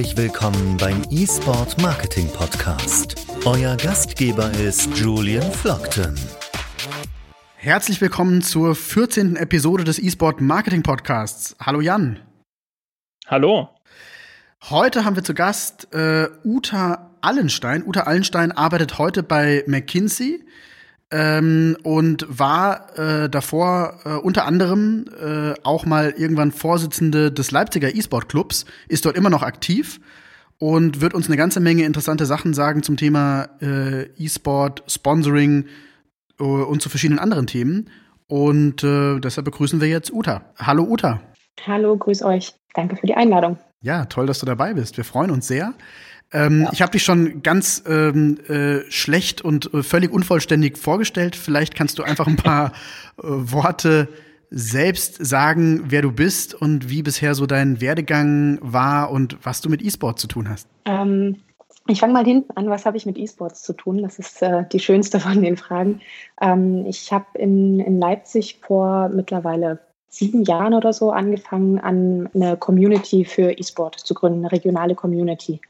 Herzlich willkommen beim eSport Marketing Podcast. Euer Gastgeber ist Julian Flockton. Herzlich willkommen zur 14. Episode des eSport Marketing Podcasts. Hallo Jan. Hallo. Heute haben wir zu Gast äh, Uta Allenstein. Uta Allenstein arbeitet heute bei McKinsey ähm, und war äh, davor äh, unter anderem äh, auch mal irgendwann Vorsitzende des Leipziger E-Sport Clubs, ist dort immer noch aktiv und wird uns eine ganze Menge interessante Sachen sagen zum Thema äh, E-Sport, Sponsoring äh, und zu verschiedenen anderen Themen. Und äh, deshalb begrüßen wir jetzt Uta. Hallo Uta. Hallo, grüß euch. Danke für die Einladung. Ja, toll, dass du dabei bist. Wir freuen uns sehr. Ähm, ja. Ich habe dich schon ganz ähm, äh, schlecht und äh, völlig unvollständig vorgestellt. Vielleicht kannst du einfach ein paar äh, Worte selbst sagen, wer du bist und wie bisher so dein Werdegang war und was du mit E-Sport zu tun hast. Ähm, ich fange mal hinten an, was habe ich mit E-Sports zu tun? Das ist äh, die schönste von den Fragen. Ähm, ich habe in, in Leipzig vor mittlerweile sieben Jahren oder so angefangen, an eine Community für E-Sport zu gründen, eine regionale Community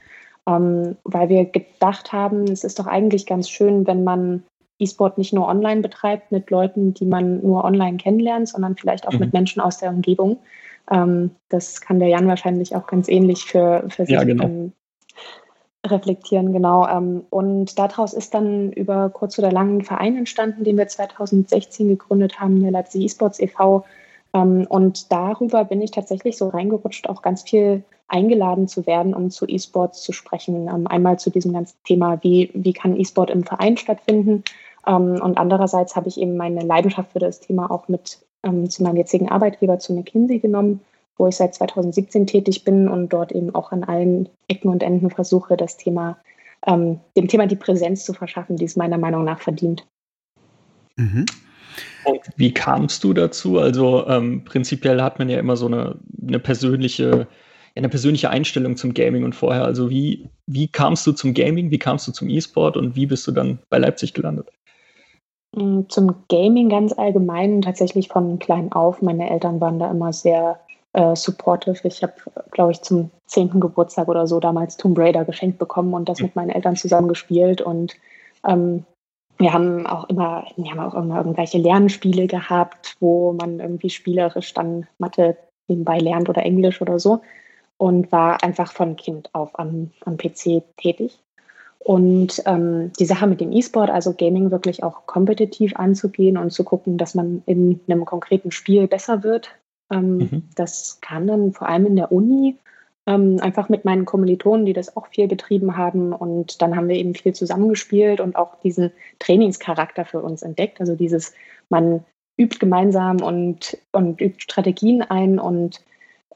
ähm, weil wir gedacht haben, es ist doch eigentlich ganz schön, wenn man E-Sport nicht nur online betreibt mit Leuten, die man nur online kennenlernt, sondern vielleicht auch mhm. mit Menschen aus der Umgebung. Ähm, das kann der Jan wahrscheinlich auch ganz ähnlich für, für sich ja, genau. ähm, reflektieren, genau. Ähm, und daraus ist dann über kurz oder lang ein Verein entstanden, den wir 2016 gegründet haben, der Leipzig E-Sports e.V., ähm, und darüber bin ich tatsächlich so reingerutscht, auch ganz viel eingeladen zu werden, um zu E-Sports zu sprechen. Ähm, einmal zu diesem ganzen Thema, wie, wie kann E-Sport im Verein stattfinden? Ähm, und andererseits habe ich eben meine Leidenschaft für das Thema auch mit zu meinem jetzigen Arbeitgeber, zu McKinsey genommen, wo ich seit 2017 tätig bin und dort eben auch an allen Ecken und Enden versuche, das Thema, dem Thema die Präsenz zu verschaffen, die es meiner Meinung nach verdient. Mhm. Und wie kamst du dazu? Also ähm, prinzipiell hat man ja immer so eine, eine persönliche, eine persönliche Einstellung zum Gaming und vorher. Also wie, wie kamst du zum Gaming, wie kamst du zum E-Sport und wie bist du dann bei Leipzig gelandet? Mm, zum Gaming ganz allgemein, tatsächlich von klein auf. Meine Eltern waren da immer sehr äh, supportive. Ich habe, glaube ich, zum zehnten Geburtstag oder so damals Tomb Raider geschenkt bekommen und das hm. mit meinen Eltern zusammen gespielt. Und ähm, wir haben auch immer, wir haben auch immer irgendwelche Lernspiele gehabt, wo man irgendwie spielerisch dann Mathe nebenbei lernt oder Englisch oder so und war einfach von Kind auf am, am PC tätig. Und ähm, die Sache mit dem E-Sport, also Gaming wirklich auch kompetitiv anzugehen und zu gucken, dass man in einem konkreten Spiel besser wird, ähm, mhm. das kam dann vor allem in der Uni ähm, einfach mit meinen Kommilitonen, die das auch viel betrieben haben. Und dann haben wir eben viel zusammengespielt und auch diesen Trainingscharakter für uns entdeckt. Also dieses, man übt gemeinsam und, und übt Strategien ein und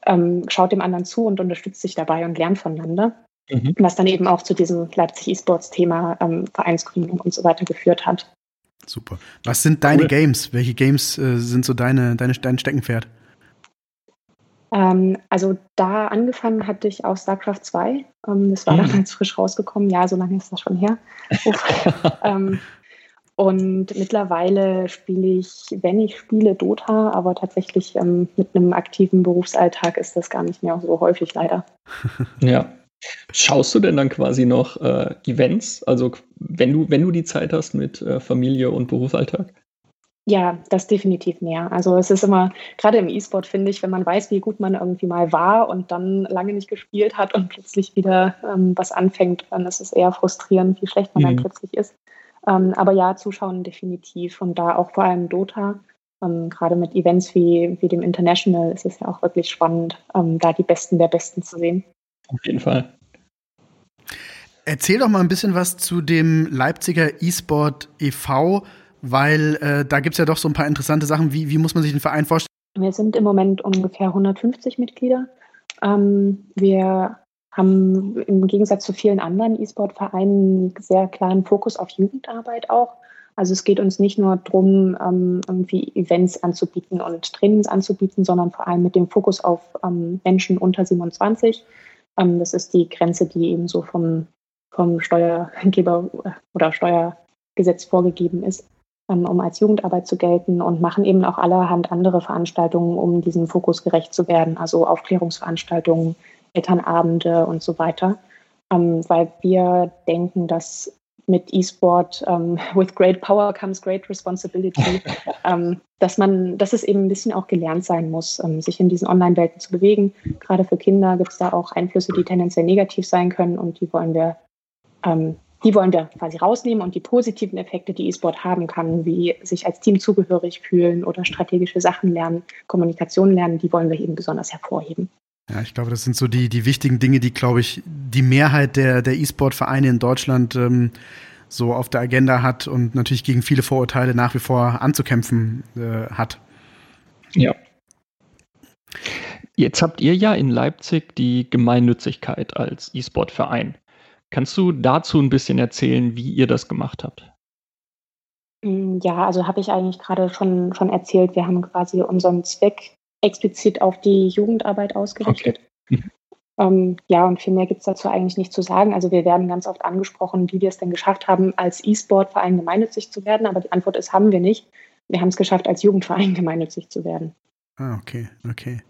ähm, schaut dem anderen zu und unterstützt sich dabei und lernt voneinander. Mhm. Was dann eben auch zu diesem Leipzig E-Sports-Thema, ähm, Vereinsgründung und so weiter geführt hat. Super. Was sind deine cool. Games? Welche Games äh, sind so deine, deine, dein Steckenpferd? Ähm, also da angefangen hatte ich aus StarCraft 2. Ähm, das war mhm. damals frisch rausgekommen. Ja, so lange ist das schon her. ähm, und mittlerweile spiele ich, wenn ich spiele, Dota, aber tatsächlich ähm, mit einem aktiven Berufsalltag ist das gar nicht mehr so häufig leider. Ja. Schaust du denn dann quasi noch äh, Events? Also wenn du, wenn du die Zeit hast mit äh, Familie und Berufsalltag? Ja, das definitiv mehr. Also es ist immer, gerade im E-Sport finde ich, wenn man weiß, wie gut man irgendwie mal war und dann lange nicht gespielt hat und plötzlich wieder ähm, was anfängt, dann ist es eher frustrierend, wie schlecht man mhm. dann plötzlich ist. Ähm, aber ja, zuschauen definitiv und da auch vor allem Dota. Ähm, gerade mit Events wie, wie dem International ist es ja auch wirklich spannend, ähm, da die Besten der Besten zu sehen. Auf jeden Fall. Erzähl doch mal ein bisschen was zu dem Leipziger E-Sport e.V., weil äh, da gibt es ja doch so ein paar interessante Sachen. Wie, wie muss man sich den Verein vorstellen? Wir sind im Moment ungefähr 150 Mitglieder. Ähm, wir haben im Gegensatz zu vielen anderen E-Sport-Vereinen einen sehr klaren Fokus auf Jugendarbeit auch. Also es geht uns nicht nur darum, ähm, irgendwie Events anzubieten und Trainings anzubieten, sondern vor allem mit dem Fokus auf ähm, Menschen unter 27. Ähm, das ist die Grenze, die eben so vom, vom Steuergeber oder Steuergesetz vorgegeben ist. Um als Jugendarbeit zu gelten und machen eben auch allerhand andere Veranstaltungen, um diesem Fokus gerecht zu werden. Also Aufklärungsveranstaltungen, Elternabende und so weiter, ähm, weil wir denken, dass mit E-Sport ähm, with great power comes great responsibility, ähm, dass man, dass es eben ein bisschen auch gelernt sein muss, ähm, sich in diesen Online-Welten zu bewegen. Gerade für Kinder gibt es da auch Einflüsse, die tendenziell negativ sein können und die wollen wir, ähm, die wollen wir quasi rausnehmen und die positiven Effekte, die E-Sport haben kann, wie sich als Team zugehörig fühlen oder strategische Sachen lernen, Kommunikation lernen, die wollen wir eben besonders hervorheben. Ja, ich glaube, das sind so die, die wichtigen Dinge, die, glaube ich, die Mehrheit der, der E-Sport-Vereine in Deutschland ähm, so auf der Agenda hat und natürlich gegen viele Vorurteile nach wie vor anzukämpfen äh, hat. Ja. Jetzt habt ihr ja in Leipzig die Gemeinnützigkeit als E-Sport-Verein. Kannst du dazu ein bisschen erzählen, wie ihr das gemacht habt? Mm, ja, also habe ich eigentlich gerade schon, schon erzählt. Wir haben quasi unseren Zweck explizit auf die Jugendarbeit ausgerichtet. Okay. Mhm. Ähm, ja, und viel mehr gibt es dazu eigentlich nicht zu sagen. Also wir werden ganz oft angesprochen, wie wir es denn geschafft haben, als E-Sport-Verein gemeinnützig zu werden. Aber die Antwort ist, haben wir nicht. Wir haben es geschafft, als Jugendverein gemeinnützig zu werden. Ah, okay, okay.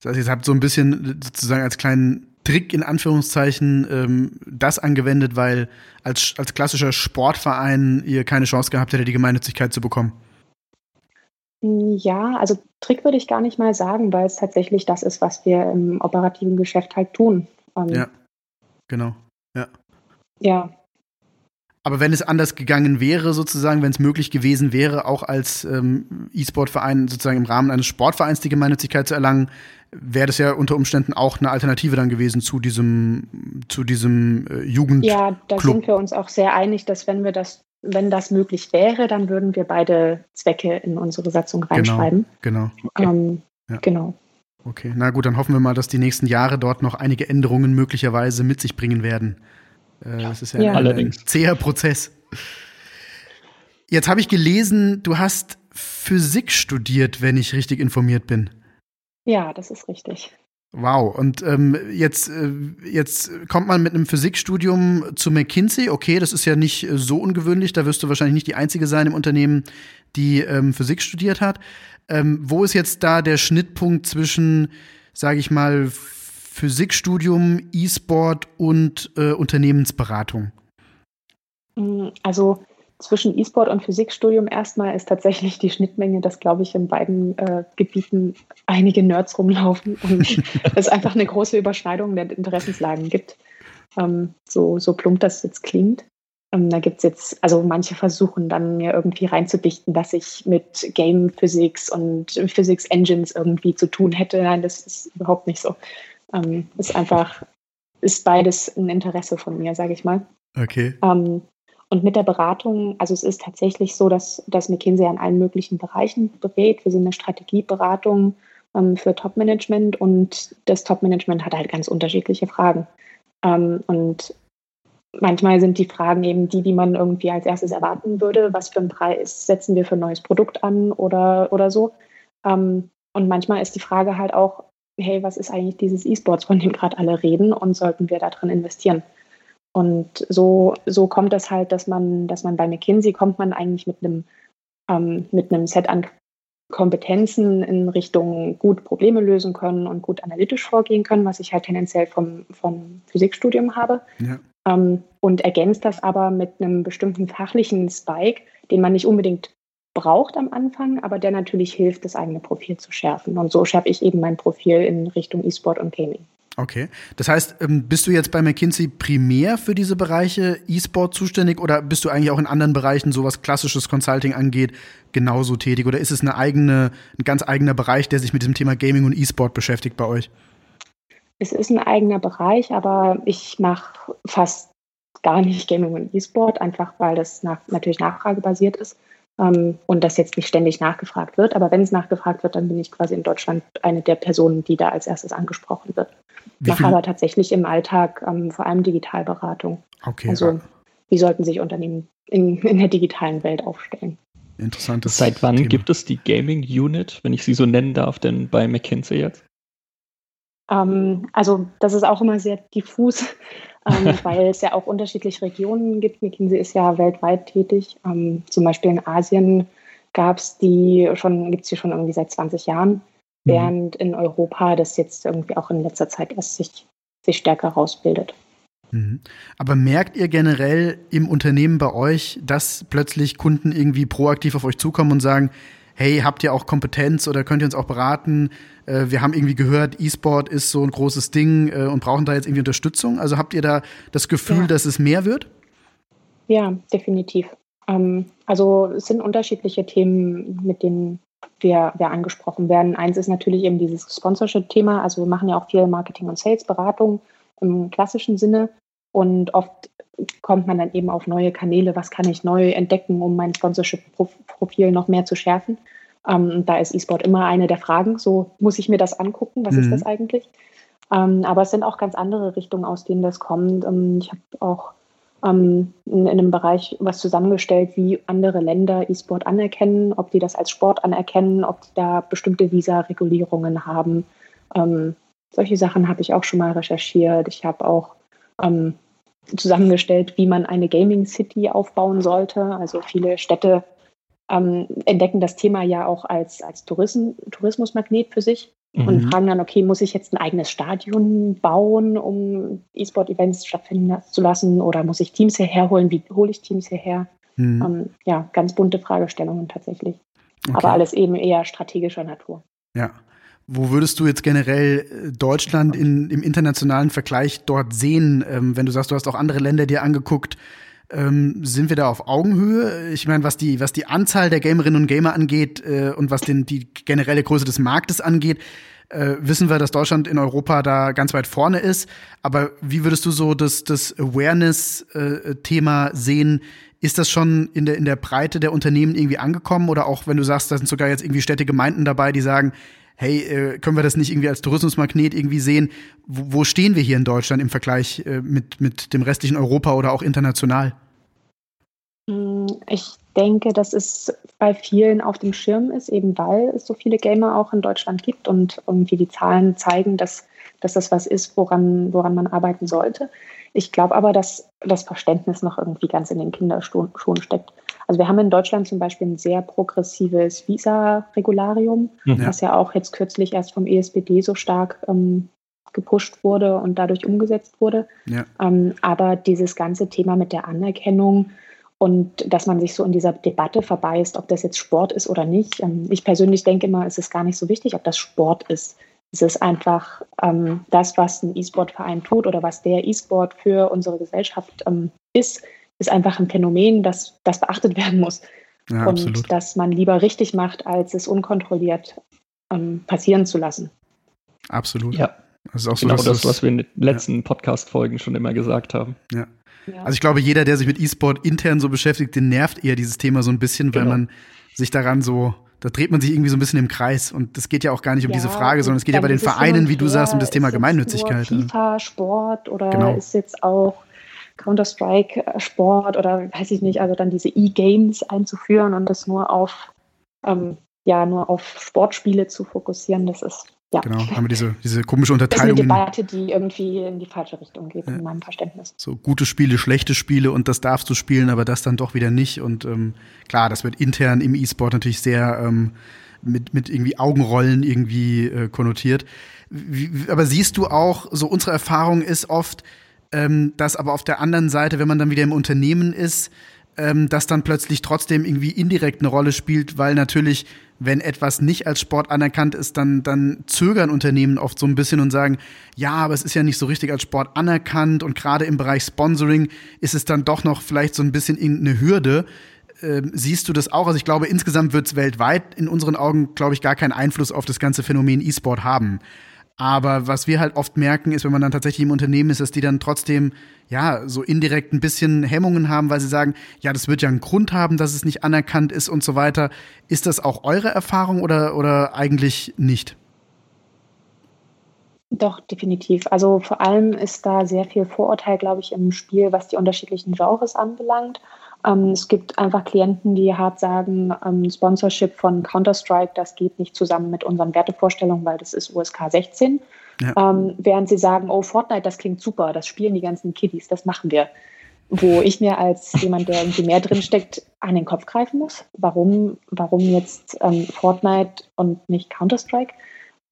Das heißt, ihr habt so ein bisschen sozusagen als kleinen Trick in Anführungszeichen ähm, das angewendet, weil als, als klassischer Sportverein ihr keine Chance gehabt hättet, die Gemeinnützigkeit zu bekommen. Ja, also Trick würde ich gar nicht mal sagen, weil es tatsächlich das ist, was wir im operativen Geschäft halt tun. Ähm, ja, genau. Ja. Ja. Aber wenn es anders gegangen wäre, sozusagen, wenn es möglich gewesen wäre, auch als ähm, E-Sport-Verein sozusagen im Rahmen eines Sportvereins die Gemeinnützigkeit zu erlangen, wäre das ja unter Umständen auch eine Alternative dann gewesen zu diesem, zu diesem äh, Jugend. Ja, da sind wir uns auch sehr einig, dass wenn wir das wenn das möglich wäre, dann würden wir beide Zwecke in unsere Satzung genau, reinschreiben. Genau. Okay. Ähm, ja. Genau. Okay, na gut, dann hoffen wir mal, dass die nächsten Jahre dort noch einige Änderungen möglicherweise mit sich bringen werden. Äh, das ist ja, ja. Ein, ein zäher Prozess. Jetzt habe ich gelesen, du hast Physik studiert, wenn ich richtig informiert bin. Ja, das ist richtig. Wow, und ähm, jetzt, äh, jetzt kommt man mit einem Physikstudium zu McKinsey. Okay, das ist ja nicht äh, so ungewöhnlich. Da wirst du wahrscheinlich nicht die Einzige sein im Unternehmen, die ähm, Physik studiert hat. Ähm, wo ist jetzt da der Schnittpunkt zwischen, sage ich mal, Physikstudium, E-Sport und äh, Unternehmensberatung? Also zwischen E-Sport und Physikstudium erstmal ist tatsächlich die Schnittmenge, dass, glaube ich, in beiden äh, Gebieten einige Nerds rumlaufen und es einfach eine große Überschneidung der Interessenslagen gibt. Ähm, so, so plump das jetzt klingt. Ähm, da gibt es jetzt, also manche versuchen dann mir irgendwie reinzudichten, dass ich mit Game Physics und Physics Engines irgendwie zu tun hätte. Nein, das ist überhaupt nicht so. Ähm, ist einfach, ist beides ein Interesse von mir, sage ich mal. Okay. Ähm, und mit der Beratung, also es ist tatsächlich so, dass, dass McKinsey an allen möglichen Bereichen berät. Wir sind eine Strategieberatung ähm, für Top-Management und das Top-Management hat halt ganz unterschiedliche Fragen. Ähm, und manchmal sind die Fragen eben die, die man irgendwie als erstes erwarten würde. Was für einen Preis setzen wir für ein neues Produkt an oder, oder so. Ähm, und manchmal ist die Frage halt auch, hey, was ist eigentlich dieses E-Sports, von dem gerade alle reden und sollten wir da drin investieren? Und so, so kommt es halt, dass man, dass man bei McKinsey kommt man eigentlich mit einem, ähm, mit einem Set an Kompetenzen in Richtung gut Probleme lösen können und gut analytisch vorgehen können, was ich halt tendenziell vom, vom Physikstudium habe. Ja. Ähm, und ergänzt das aber mit einem bestimmten fachlichen Spike, den man nicht unbedingt braucht am Anfang, aber der natürlich hilft, das eigene Profil zu schärfen. Und so schärfe ich eben mein Profil in Richtung E-Sport und Gaming. Okay. Das heißt, ähm, bist du jetzt bei McKinsey primär für diese Bereiche E-Sport zuständig oder bist du eigentlich auch in anderen Bereichen, so was klassisches Consulting angeht, genauso tätig? Oder ist es eine eigene, ein ganz eigener Bereich, der sich mit diesem Thema Gaming und E-Sport beschäftigt bei euch? Es ist ein eigener Bereich, aber ich mache fast gar nicht Gaming und E-Sport, einfach weil das nach, natürlich nachfragebasiert ist und das jetzt nicht ständig nachgefragt wird. Aber wenn es nachgefragt wird, dann bin ich quasi in Deutschland eine der Personen, die da als erstes angesprochen wird. Wie mache aber tatsächlich im Alltag ähm, vor allem Digitalberatung. Okay. Also wie sollten sich Unternehmen in, in der digitalen Welt aufstellen? Interessantes. Seit wann Thema. gibt es die Gaming Unit, wenn ich sie so nennen darf, denn bei McKinsey jetzt? Ähm, also das ist auch immer sehr diffus, ähm, weil es ja auch unterschiedliche Regionen gibt. McKinsey ist ja weltweit tätig. Ähm, zum Beispiel in Asien gab es die schon, gibt es die schon irgendwie seit 20 Jahren. Mhm. Während in Europa das jetzt irgendwie auch in letzter Zeit erst sich sich stärker rausbildet. Mhm. Aber merkt ihr generell im Unternehmen bei euch, dass plötzlich Kunden irgendwie proaktiv auf euch zukommen und sagen, hey, habt ihr auch Kompetenz oder könnt ihr uns auch beraten? Äh, wir haben irgendwie gehört, E-Sport ist so ein großes Ding äh, und brauchen da jetzt irgendwie Unterstützung. Also habt ihr da das Gefühl, ja. dass es mehr wird? Ja, definitiv. Ähm, also es sind unterschiedliche Themen, mit denen wir, wir angesprochen werden. Eins ist natürlich eben dieses Sponsorship-Thema. Also wir machen ja auch viel Marketing- und Sales-Beratung im klassischen Sinne. Und oft kommt man dann eben auf neue Kanäle, was kann ich neu entdecken, um mein Sponsorship-Profil noch mehr zu schärfen. Ähm, da ist E-Sport immer eine der Fragen. So muss ich mir das angucken, was mhm. ist das eigentlich? Ähm, aber es sind auch ganz andere Richtungen, aus denen das kommt. Ähm, ich habe auch ähm, in, in, einem Bereich was zusammengestellt, wie andere Länder E-Sport anerkennen, ob die das als Sport anerkennen, ob die da bestimmte Visa-Regulierungen haben. Ähm, solche Sachen habe ich auch schon mal recherchiert. Ich habe auch ähm, zusammengestellt, wie man eine Gaming City aufbauen sollte. Also viele Städte ähm, entdecken das Thema ja auch als, als Tourism, Tourismusmagnet für sich mhm. und fragen dann, okay, muss ich jetzt ein eigenes Stadion bauen, um E-Sport-Events stattfinden zu lassen oder muss ich Teams hierher holen? Wie hole ich Teams hierher? Mhm. Ähm, ja, ganz bunte Fragestellungen tatsächlich. Okay. Aber alles eben eher strategischer Natur. Ja. Wo würdest du jetzt generell äh, Deutschland in, im internationalen Vergleich dort sehen, ähm, wenn du sagst, du hast auch andere Länder dir angeguckt? Ähm, sind wir da auf Augenhöhe? Ich meine, was die, was die Anzahl der Gamerinnen und Gamer angeht äh, und was den, die generelle Größe des Marktes angeht, äh, wissen wir, dass Deutschland in Europa da ganz weit vorne ist. Aber wie würdest du so das, das Awareness-Thema äh, sehen? Ist das schon in der, in der Breite der Unternehmen irgendwie angekommen? Oder auch wenn du sagst, da sind sogar jetzt irgendwie Städte, Gemeinden dabei, die sagen, hey, äh, können wir das nicht irgendwie als Tourismusmagnet irgendwie sehen? Wo, wo stehen wir hier in Deutschland im Vergleich äh, mit, mit dem restlichen Europa oder auch international? Hm, ich denke, dass es bei vielen auf dem Schirm ist, eben weil es so viele Gamer auch in Deutschland gibt und irgendwie die Zahlen zeigen, dass, dass das was ist, woran, woran man arbeiten sollte. Ich glaube aber, dass das Verständnis noch irgendwie ganz in den Kinderschuhen steckt. Also wir haben in Deutschland zum Beispiel ein sehr progressives Visa-Regularium, mhm. was ja auch jetzt kürzlich erst vom ESPD so stark ähm, gepusht wurde und dadurch umgesetzt wurde. Ja. Ähm, aber dieses ganze Thema mit der Anerkennung und dass man sich so in dieser Debatte verbeißt, ob das jetzt Sport ist oder nicht. Ähm, ich persönlich denke immer, es ist gar nicht so wichtig, ob das Sport ist. Es ist einfach ähm, das, was ein E-Sport-Verein tut oder was der E-Sport für unsere Gesellschaft ähm, ist, ist einfach ein Phänomen, das, das beachtet werden muss. Ja, und absolut. dass man lieber richtig macht, als es unkontrolliert ähm, passieren zu lassen. Absolut. Ja. Das ist auch genau so, das, was wir in den letzten ja. Podcast-Folgen schon immer gesagt haben. Ja. ja. Also ich glaube, jeder, der sich mit E-Sport intern so beschäftigt, den nervt eher dieses Thema so ein bisschen, genau. weil man sich daran so da dreht man sich irgendwie so ein bisschen im Kreis. Und das geht ja auch gar nicht um ja, diese Frage, sondern es geht ja bei den Vereinen, wie du sagst, um das Thema Gemeinnützigkeit. Nur FIFA, Sport oder genau. ist jetzt auch Counter-Strike-Sport oder weiß ich nicht, also dann diese E-Games einzuführen und das nur auf, ähm, ja, nur auf Sportspiele zu fokussieren, das ist ja. Genau, haben wir diese, diese komische Unterteilung. Das ist eine Debatte, die irgendwie in die falsche Richtung geht, ja. in meinem Verständnis. So gute Spiele, schlechte Spiele und das darfst du spielen, aber das dann doch wieder nicht. Und ähm, klar, das wird intern im E-Sport natürlich sehr ähm, mit, mit irgendwie Augenrollen irgendwie äh, konnotiert. Wie, aber siehst du auch, so unsere Erfahrung ist oft, ähm, dass aber auf der anderen Seite, wenn man dann wieder im Unternehmen ist, ähm, das dann plötzlich trotzdem irgendwie indirekt eine Rolle spielt, weil natürlich, wenn etwas nicht als Sport anerkannt ist, dann, dann zögern Unternehmen oft so ein bisschen und sagen, ja, aber es ist ja nicht so richtig als Sport anerkannt und gerade im Bereich Sponsoring ist es dann doch noch vielleicht so ein bisschen eine Hürde. Ähm, siehst du das auch? Also ich glaube, insgesamt wird es weltweit in unseren Augen, glaube ich, gar keinen Einfluss auf das ganze Phänomen E-Sport haben. Aber was wir halt oft merken, ist, wenn man dann tatsächlich im Unternehmen ist, dass die dann trotzdem ja so indirekt ein bisschen Hemmungen haben, weil sie sagen, ja, das wird ja einen Grund haben, dass es nicht anerkannt ist und so weiter. Ist das auch eure Erfahrung oder, oder eigentlich nicht? Doch, definitiv. Also vor allem ist da sehr viel Vorurteil, glaube ich, im Spiel, was die unterschiedlichen Genres anbelangt. Ähm, es gibt einfach Klienten, die hart sagen, ähm, Sponsorship von Counter-Strike, das geht nicht zusammen mit unseren Wertevorstellungen, weil das ist USK 16. Ja. Ähm, während sie sagen, oh, Fortnite, das klingt super, das spielen die ganzen Kiddies, das machen wir. Wo ich mir als jemand, der irgendwie mehr drinsteckt, an den Kopf greifen muss. Warum, warum jetzt ähm, Fortnite und nicht Counter-Strike?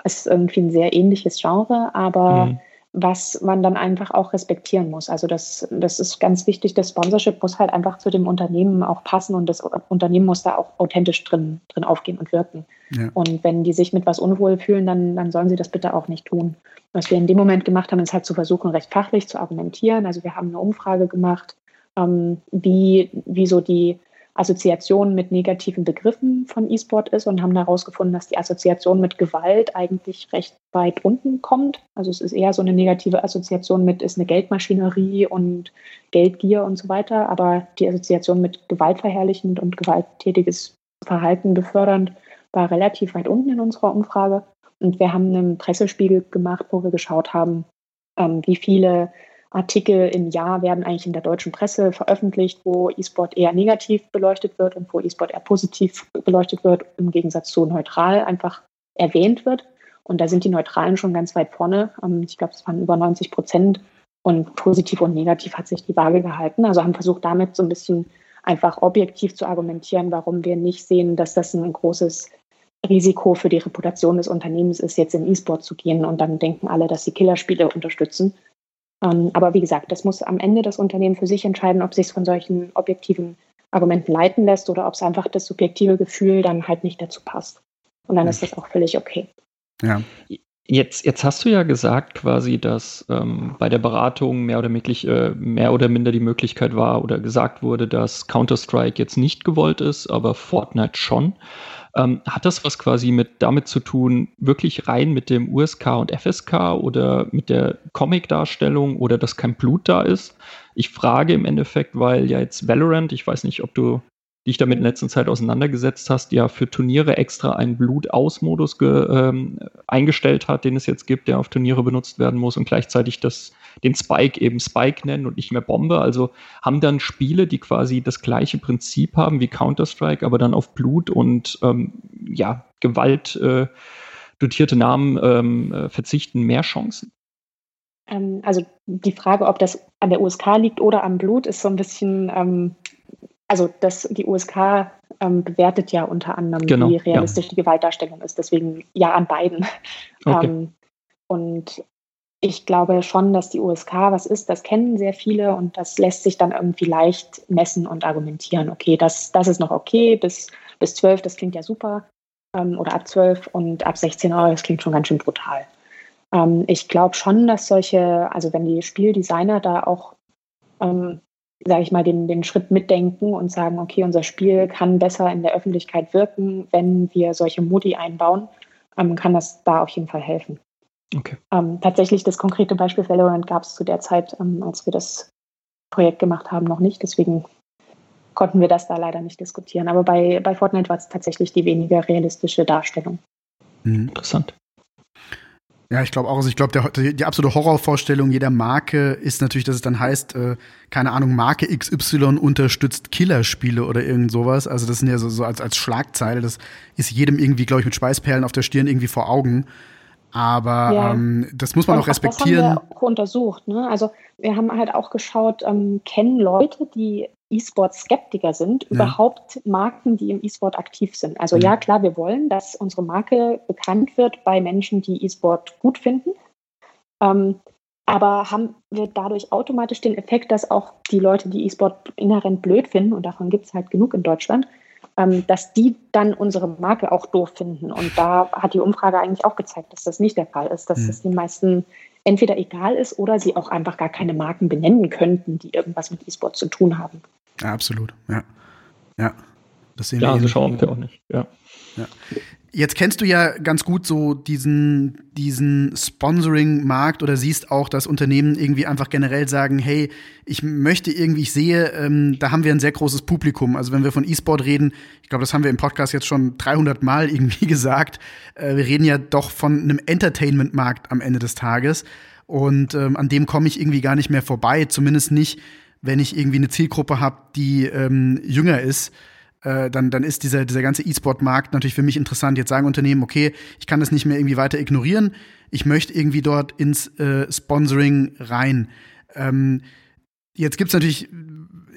Es ist irgendwie ein sehr ähnliches Genre, aber mhm was man dann einfach auch respektieren muss. Also das, das ist ganz wichtig. Das Sponsorship muss halt einfach zu dem Unternehmen auch passen und das Unternehmen muss da auch authentisch drin, drin aufgehen und wirken. Ja. Und wenn die sich mit was unwohl fühlen, dann, dann sollen sie das bitte auch nicht tun. Was wir in dem Moment gemacht haben, ist halt zu versuchen, recht fachlich zu argumentieren. Also wir haben eine Umfrage gemacht, ähm, wie, wie so die Assoziation mit negativen Begriffen von E-Sport ist und haben herausgefunden, dass die Assoziation mit Gewalt eigentlich recht weit unten kommt. Also es ist eher so eine negative Assoziation mit, ist eine Geldmaschinerie und Geldgier und so weiter. Aber die Assoziation mit gewaltverherrlichend und gewalttätiges Verhalten befördernd war relativ weit unten in unserer Umfrage. Und wir haben einen Pressespiegel gemacht, wo wir geschaut haben, ähm, wie viele Artikel im Jahr werden eigentlich in der deutschen Presse veröffentlicht, wo E-Sport eher negativ beleuchtet wird und wo E-Sport eher positiv beleuchtet wird, im Gegensatz zu neutral einfach erwähnt wird. Und da sind die Neutralen schon ganz weit vorne. Ähm, ich glaube, es waren über 90 Prozent. Und positiv und negativ hat sich die Waage gehalten. Also haben versucht, damit so ein bisschen einfach objektiv zu argumentieren, warum wir nicht sehen, dass das ein großes Risiko für die Reputation des Unternehmens ist, jetzt in E-Sport zu gehen. Und dann denken alle, dass sie Killerspiele unterstützen. Ähm, aber wie gesagt, das muss am Ende das Unternehmen für sich entscheiden, ob sich von solchen objektiven Argumenten leiten lässt oder ob es einfach das subjektive Gefühl dann halt nicht dazu passt. Und dann ist das auch völlig okay. Ja. Jetzt, jetzt hast du ja gesagt quasi, dass ähm, bei der Beratung mehr oder, möglich, äh, mehr oder minder die Möglichkeit war oder gesagt wurde, dass Counter-Strike jetzt nicht gewollt ist, aber Fortnite schon. Ähm, hat das was quasi mit damit zu tun, wirklich rein mit dem USK und FSK oder mit der Comic-Darstellung oder dass kein Blut da ist? Ich frage im Endeffekt, weil ja jetzt Valorant, ich weiß nicht, ob du dich damit in letzter Zeit auseinandergesetzt hast, ja für Turniere extra einen Blutaus-Modus ähm, eingestellt hat, den es jetzt gibt, der auf Turniere benutzt werden muss und gleichzeitig das, den Spike eben Spike nennen und nicht mehr Bombe. Also haben dann Spiele, die quasi das gleiche Prinzip haben wie Counter-Strike, aber dann auf Blut und ähm, ja, Gewalt äh, dotierte Namen ähm, äh, verzichten, mehr Chancen? Ähm, also die Frage, ob das an der USK liegt oder am Blut, ist so ein bisschen ähm, also das, die USK ähm, bewertet ja unter anderem, genau, wie realistisch ja. die Gewaltdarstellung ist. Deswegen ja an beiden. Okay. Ähm, und ich glaube schon, dass die USK was ist, das kennen sehr viele und das lässt sich dann irgendwie leicht messen und argumentieren. Okay, das, das ist noch okay, bis, bis 12, das klingt ja super. Ähm, oder ab 12 und ab 16 Euro, das klingt schon ganz schön brutal. Ähm, ich glaube schon, dass solche, also wenn die Spieldesigner da auch ähm, sage ich mal, den, den Schritt mitdenken und sagen, okay, unser Spiel kann besser in der Öffentlichkeit wirken, wenn wir solche Modi einbauen, ähm, kann das da auf jeden Fall helfen. Okay. Ähm, tatsächlich das konkrete Beispiel Valorant gab es zu der Zeit, ähm, als wir das Projekt gemacht haben, noch nicht. Deswegen konnten wir das da leider nicht diskutieren. Aber bei, bei Fortnite war es tatsächlich die weniger realistische Darstellung. Mhm. Interessant. Ja, ich glaube auch. Also ich glaube, die, absolute Horrorvorstellung jeder Marke ist natürlich, dass es dann heißt, äh, keine Ahnung, Marke XY unterstützt Killerspiele oder irgend sowas. Also das sind ja so, so als, als Schlagzeile. Das ist jedem irgendwie, glaube ich, mit Schweißperlen auf der Stirn irgendwie vor Augen. Aber ja. ähm, das muss man Und auch respektieren. Das haben wir auch untersucht. Ne? Also wir haben halt auch geschaut, ähm, kennen Leute, die E-Sport-Skeptiker sind, ja. überhaupt Marken, die im E-Sport aktiv sind. Also mhm. ja, klar, wir wollen, dass unsere Marke bekannt wird bei Menschen, die E-Sport gut finden. Ähm, aber haben wir dadurch automatisch den Effekt, dass auch die Leute, die E-Sport inhärent blöd finden, und davon gibt es halt genug in Deutschland, ähm, dass die dann unsere Marke auch doof finden. Und da hat die Umfrage eigentlich auch gezeigt, dass das nicht der Fall ist, dass mhm. es den meisten entweder egal ist oder sie auch einfach gar keine Marken benennen könnten, die irgendwas mit E-Sport zu tun haben. Ja, absolut. Ja. Ja. Das sehen ja, wir also schauen wir auch nicht. Ja. ja. Jetzt kennst du ja ganz gut so diesen, diesen Sponsoring-Markt oder siehst auch, dass Unternehmen irgendwie einfach generell sagen, hey, ich möchte irgendwie, ich sehe, ähm, da haben wir ein sehr großes Publikum. Also wenn wir von E-Sport reden, ich glaube, das haben wir im Podcast jetzt schon 300 Mal irgendwie gesagt, äh, wir reden ja doch von einem Entertainment-Markt am Ende des Tages. Und ähm, an dem komme ich irgendwie gar nicht mehr vorbei, zumindest nicht, wenn ich irgendwie eine Zielgruppe habe, die ähm, jünger ist äh, dann, dann ist dieser, dieser ganze E-Sport-Markt natürlich für mich interessant. Jetzt sagen Unternehmen, okay, ich kann das nicht mehr irgendwie weiter ignorieren. Ich möchte irgendwie dort ins äh, Sponsoring rein. Ähm, jetzt gibt's natürlich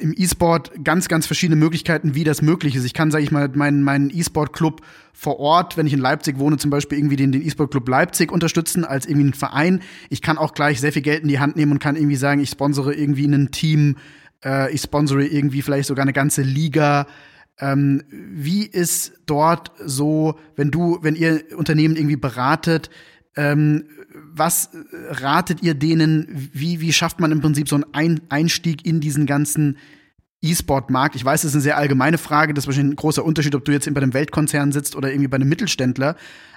im E-Sport ganz, ganz verschiedene Möglichkeiten, wie das möglich ist. Ich kann, sage ich mal, meinen, meinen E-Sport-Club vor Ort, wenn ich in Leipzig wohne, zum Beispiel irgendwie den, den E-Sport-Club Leipzig unterstützen als irgendwie einen Verein. Ich kann auch gleich sehr viel Geld in die Hand nehmen und kann irgendwie sagen, ich sponsere irgendwie ein Team, äh, ich sponsere irgendwie vielleicht sogar eine ganze Liga. Ähm, wie ist dort so, wenn du, wenn ihr Unternehmen irgendwie beratet, ähm, was ratet ihr denen? Wie, wie schafft man im Prinzip so einen Einstieg in diesen ganzen E-Sport-Markt? Ich weiß, das ist eine sehr allgemeine Frage. Das ist wahrscheinlich ein großer Unterschied, ob du jetzt bei einem Weltkonzern sitzt oder irgendwie bei einem Mittelständler.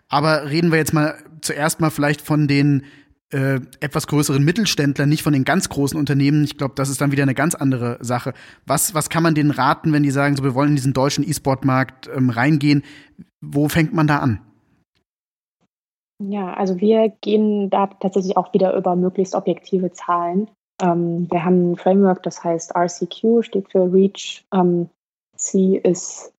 Aber reden wir jetzt mal zuerst mal vielleicht von den äh, etwas größeren Mittelständlern, nicht von den ganz großen Unternehmen. Ich glaube, das ist dann wieder eine ganz andere Sache. Was, was kann man denen raten, wenn die sagen, so wir wollen in diesen deutschen E-Sport-Markt ähm, reingehen? Wo fängt man da an? Ja, also wir gehen da tatsächlich auch wieder über möglichst objektive Zahlen. Ähm, wir haben ein Framework, das heißt RCQ, steht für Reach. Ähm, C ist,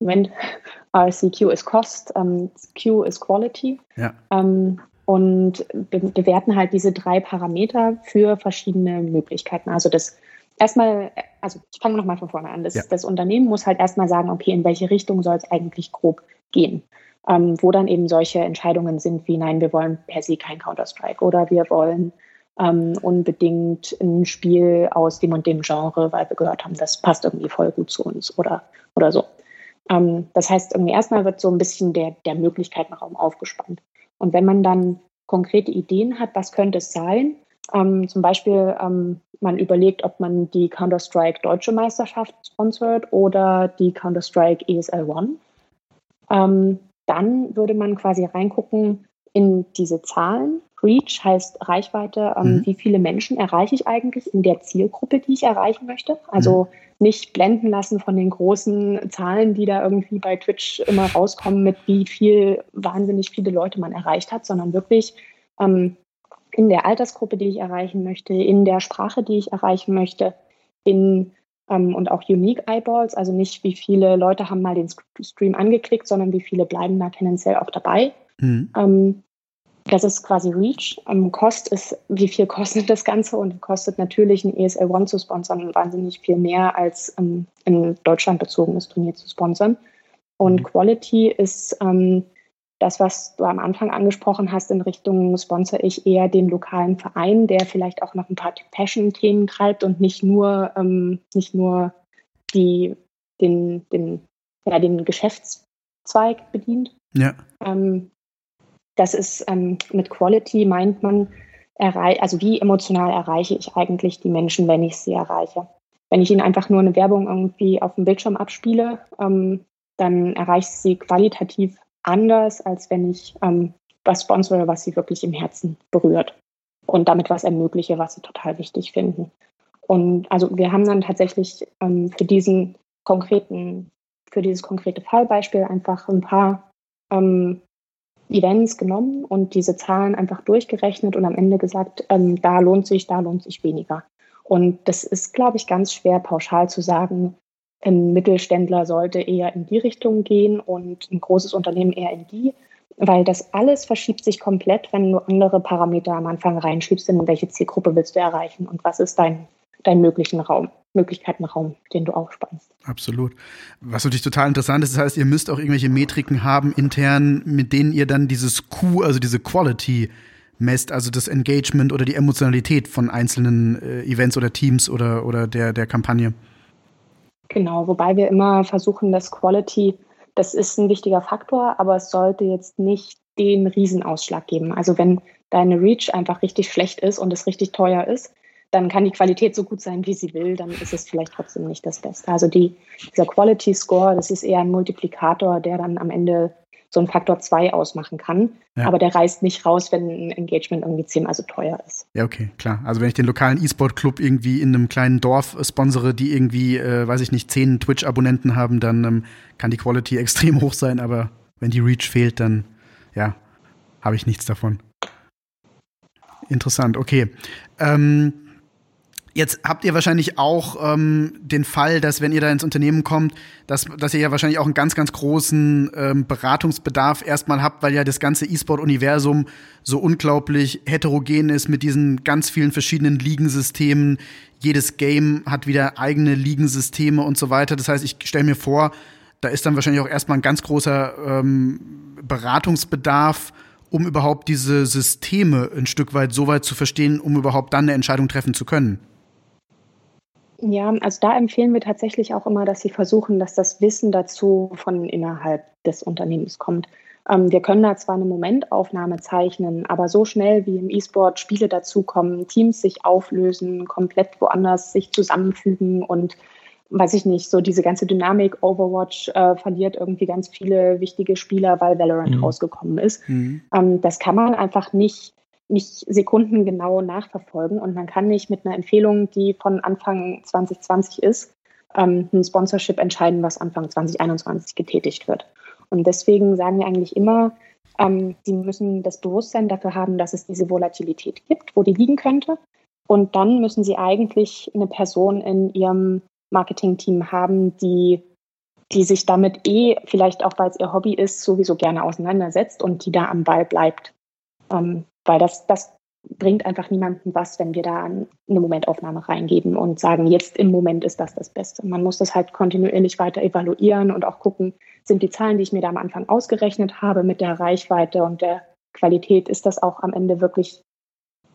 Moment, RCQ ist Cost, ähm, Q ist Quality. Ja. Ähm, und be bewerten halt diese drei Parameter für verschiedene Möglichkeiten. Also das erstmal, also ich fange nochmal von vorne an. Das, ja. das Unternehmen muss halt erstmal sagen, okay, in welche Richtung soll es eigentlich grob gehen ähm, wo dann eben solche Entscheidungen sind wie, nein, wir wollen per se kein Counter-Strike oder wir wollen ähm, unbedingt ein Spiel aus dem und dem Genre, weil wir gehört haben, das passt irgendwie voll gut zu uns oder, oder so. Ähm, das heißt, irgendwie erstmal wird so ein bisschen der, der Möglichkeitenraum aufgespannt. Und wenn man dann konkrete Ideen hat, was könnte es sein, ähm, zum Beispiel, ähm, man überlegt, ob man die Counter-Strike Deutsche Meisterschaft sponsert oder die Counter-Strike ESL One. Ähm, dann würde man quasi reingucken in diese Zahlen. Reach heißt Reichweite, ähm, mhm. wie viele Menschen erreiche ich eigentlich in der Zielgruppe, die ich erreichen möchte. Also mhm. nicht blenden lassen von den großen Zahlen, die da irgendwie bei Twitch immer rauskommen, mit wie viel wahnsinnig viele Leute man erreicht hat, sondern wirklich ähm, in der Altersgruppe, die ich erreichen möchte, in der Sprache, die ich erreichen möchte, in und auch Unique Eyeballs, also nicht wie viele Leute haben mal den Stream angeklickt, sondern wie viele bleiben da tendenziell auch dabei. Mhm. Ähm, das ist quasi Reach. Ähm, Kost ist, wie viel kostet das Ganze? Und kostet natürlich ein ESL One zu sponsern wahnsinnig viel mehr als ähm, ein Deutschland bezogenes Turnier zu sponsern. Und mhm. Quality ist ähm, das, was du am Anfang angesprochen hast, in Richtung sponsor ich eher den lokalen Verein, der vielleicht auch noch ein paar Passion-Themen treibt und nicht nur, ähm, nicht nur die, den, den, ja, den Geschäftszweig bedient. Ja. Ähm, das ist ähm, mit Quality meint man, also wie emotional erreiche ich eigentlich die Menschen, wenn ich sie erreiche. Wenn ich ihnen einfach nur eine Werbung irgendwie auf dem Bildschirm abspiele, ähm, dann erreiche ich sie qualitativ anders, als wenn ich ähm, was sponsore, was sie wirklich im Herzen berührt und damit was ermögliche, was sie total wichtig finden. Und also wir haben dann tatsächlich ähm, für diesen konkreten, für dieses konkrete Fallbeispiel einfach ein paar ähm, Events genommen und diese Zahlen einfach durchgerechnet und am Ende gesagt, ähm, da lohnt sich, da lohnt sich weniger. Und das ist, glaube ich, ganz schwer pauschal zu sagen, ein Mittelständler sollte eher in die Richtung gehen und ein großes Unternehmen eher in die, weil das alles verschiebt sich komplett, wenn du andere Parameter am Anfang reinschiebst, in welche Zielgruppe willst du erreichen und was ist dein, dein möglichen Raum, Möglichkeitenraum, den du aufspannst. Absolut. Was natürlich total interessant ist, das heißt, ihr müsst auch irgendwelche Metriken haben intern, mit denen ihr dann dieses Q, also diese Quality messt, also das Engagement oder die Emotionalität von einzelnen äh, Events oder Teams oder, oder der, der Kampagne. Genau, wobei wir immer versuchen, dass Quality, das ist ein wichtiger Faktor, aber es sollte jetzt nicht den Riesenausschlag geben. Also wenn deine Reach einfach richtig schlecht ist und es richtig teuer ist, dann kann die Qualität so gut sein, wie sie will, dann ist es vielleicht trotzdem nicht das Beste. Also die, dieser Quality Score, das ist eher ein Multiplikator, der dann am Ende so einen Faktor 2 ausmachen kann. Ja. Aber der reißt nicht raus, wenn ein Engagement irgendwie zehnmal so teuer ist. Ja, okay, klar. Also wenn ich den lokalen E-Sport-Club irgendwie in einem kleinen Dorf sponsere, die irgendwie, äh, weiß ich nicht, zehn Twitch-Abonnenten haben, dann ähm, kann die Quality extrem hoch sein, aber wenn die Reach fehlt, dann ja, habe ich nichts davon. Interessant, okay. Ähm, Jetzt habt ihr wahrscheinlich auch ähm, den Fall, dass wenn ihr da ins Unternehmen kommt, dass, dass ihr ja wahrscheinlich auch einen ganz, ganz großen ähm, Beratungsbedarf erstmal habt, weil ja das ganze E-Sport-Universum so unglaublich heterogen ist mit diesen ganz vielen verschiedenen Ligensystemen. Jedes Game hat wieder eigene Ligensysteme und so weiter. Das heißt, ich stelle mir vor, da ist dann wahrscheinlich auch erstmal ein ganz großer ähm, Beratungsbedarf, um überhaupt diese Systeme ein Stück weit so weit zu verstehen, um überhaupt dann eine Entscheidung treffen zu können. Ja, also da empfehlen wir tatsächlich auch immer, dass Sie versuchen, dass das Wissen dazu von innerhalb des Unternehmens kommt. Ähm, wir können da zwar eine Momentaufnahme zeichnen, aber so schnell wie im E-Sport Spiele dazukommen, Teams sich auflösen, komplett woanders sich zusammenfügen und weiß ich nicht, so diese ganze Dynamik, Overwatch äh, verliert irgendwie ganz viele wichtige Spieler, weil Valorant mhm. rausgekommen ist. Mhm. Ähm, das kann man einfach nicht nicht sekundengenau nachverfolgen und man kann nicht mit einer Empfehlung, die von Anfang 2020 ist, ähm, ein Sponsorship entscheiden, was Anfang 2021 getätigt wird. Und deswegen sagen wir eigentlich immer, ähm, sie müssen das Bewusstsein dafür haben, dass es diese Volatilität gibt, wo die liegen könnte. Und dann müssen sie eigentlich eine Person in ihrem Marketingteam haben, die, die sich damit eh, vielleicht auch weil es ihr Hobby ist, sowieso gerne auseinandersetzt und die da am Ball bleibt. Ähm, weil das, das bringt einfach niemandem was, wenn wir da eine Momentaufnahme reingeben und sagen, jetzt im Moment ist das das Beste. Man muss das halt kontinuierlich weiter evaluieren und auch gucken, sind die Zahlen, die ich mir da am Anfang ausgerechnet habe mit der Reichweite und der Qualität, ist das auch am Ende wirklich,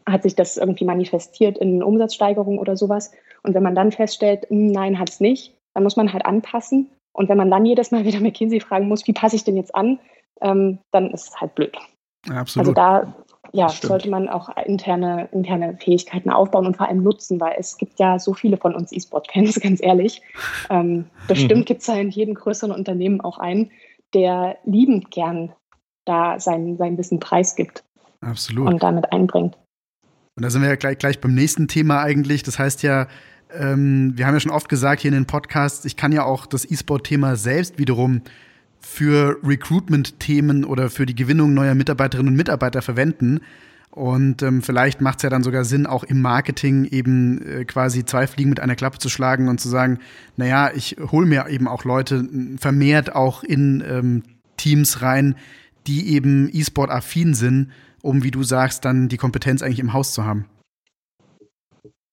hat sich das irgendwie manifestiert in Umsatzsteigerung oder sowas? Und wenn man dann feststellt, hm, nein, hat es nicht, dann muss man halt anpassen. Und wenn man dann jedes Mal wieder McKinsey fragen muss, wie passe ich denn jetzt an, ähm, dann ist es halt blöd. Absolut. Also da ja, sollte man auch interne, interne Fähigkeiten aufbauen und vor allem nutzen, weil es gibt ja so viele von uns E-Sport-Fans, ganz ehrlich. Ähm, bestimmt mhm. gibt es da in jedem größeren Unternehmen auch einen, der liebend gern da sein, sein Wissen preisgibt. Absolut. Und damit einbringt. Und da sind wir ja gleich, gleich beim nächsten Thema eigentlich. Das heißt ja, ähm, wir haben ja schon oft gesagt hier in den Podcasts, ich kann ja auch das E-Sport-Thema selbst wiederum für Recruitment-Themen oder für die Gewinnung neuer Mitarbeiterinnen und Mitarbeiter verwenden. Und ähm, vielleicht macht es ja dann sogar Sinn, auch im Marketing eben äh, quasi zwei Fliegen mit einer Klappe zu schlagen und zu sagen, naja, ich hole mir eben auch Leute vermehrt auch in ähm, Teams rein, die eben E-Sport-affin sind, um, wie du sagst, dann die Kompetenz eigentlich im Haus zu haben.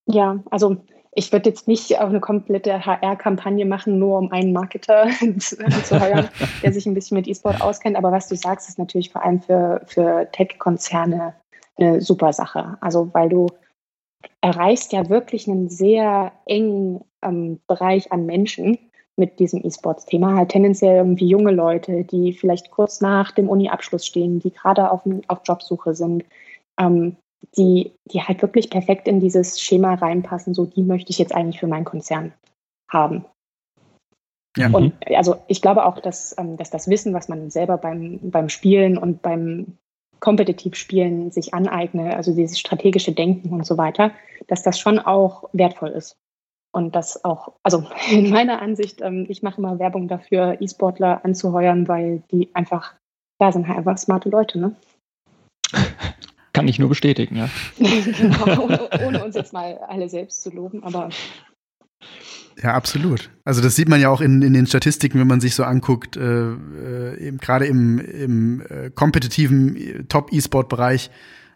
Ja, also ich würde jetzt nicht auch eine komplette HR-Kampagne machen, nur um einen Marketer zu heuern, der sich ein bisschen mit E-Sport auskennt. Aber was du sagst, ist natürlich vor allem für, für Tech-Konzerne eine super Sache. Also weil du erreichst ja wirklich einen sehr engen ähm, Bereich an Menschen mit diesem E-Sports-Thema. Halt tendenziell irgendwie junge Leute, die vielleicht kurz nach dem Uni-Abschluss stehen, die gerade auf, auf Jobsuche sind, ähm, die, die halt wirklich perfekt in dieses Schema reinpassen, so die möchte ich jetzt eigentlich für meinen Konzern haben. Ja. Und also ich glaube auch, dass, ähm, dass das Wissen, was man selber beim, beim Spielen und beim Kompetitivspielen sich aneignet, also dieses strategische Denken und so weiter, dass das schon auch wertvoll ist. Und das auch, also in meiner Ansicht, ähm, ich mache immer Werbung dafür, E-Sportler anzuheuern, weil die einfach, da sind halt einfach smarte Leute, ne? Kann ich nur bestätigen, ja. genau, ohne, ohne uns jetzt mal alle selbst zu loben, aber ja, absolut. Also das sieht man ja auch in, in den Statistiken, wenn man sich so anguckt, äh, äh, gerade im, im äh, kompetitiven äh, Top-E-Sport-Bereich,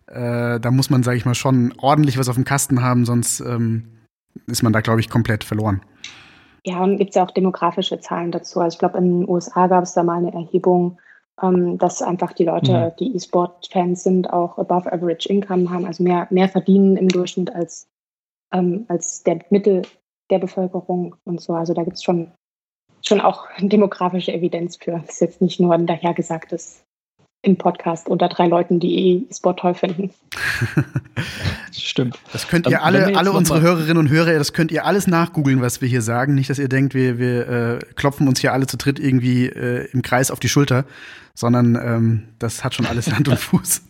äh, da muss man, sage ich mal, schon ordentlich was auf dem Kasten haben, sonst ähm, ist man da, glaube ich, komplett verloren. Ja, und gibt es ja auch demografische Zahlen dazu. Also ich glaube, in den USA gab es da mal eine Erhebung, ähm, dass einfach die Leute, mhm. die E-Sport-Fans sind, auch above average income haben, also mehr, mehr verdienen im Durchschnitt als, ähm, als der Mittel der Bevölkerung und so. Also da gibt es schon, schon auch demografische Evidenz für. Das ist jetzt nicht nur ein dahergesagtes im Podcast unter drei Leuten, die E-Sport toll finden. Stimmt. Das könnt ihr ähm, alle, alle unsere Hörerinnen und Hörer, das könnt ihr alles nachgoogeln, was wir hier sagen. Nicht, dass ihr denkt, wir, wir äh, klopfen uns hier alle zu dritt irgendwie äh, im Kreis auf die Schulter, sondern ähm, das hat schon alles Hand und Fuß.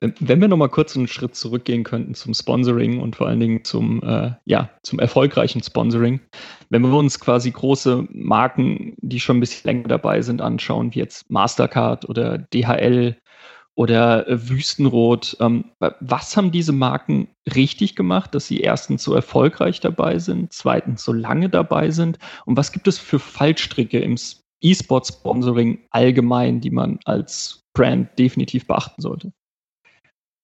Wenn wir noch mal kurz einen Schritt zurückgehen könnten zum Sponsoring und vor allen Dingen zum, äh, ja, zum erfolgreichen Sponsoring. Wenn wir uns quasi große Marken, die schon ein bisschen länger dabei sind, anschauen, wie jetzt Mastercard oder DHL oder äh, Wüstenrot. Ähm, was haben diese Marken richtig gemacht, dass sie erstens so erfolgreich dabei sind, zweitens so lange dabei sind? Und was gibt es für Fallstricke im E-Sport-Sponsoring allgemein, die man als Brand definitiv beachten sollte?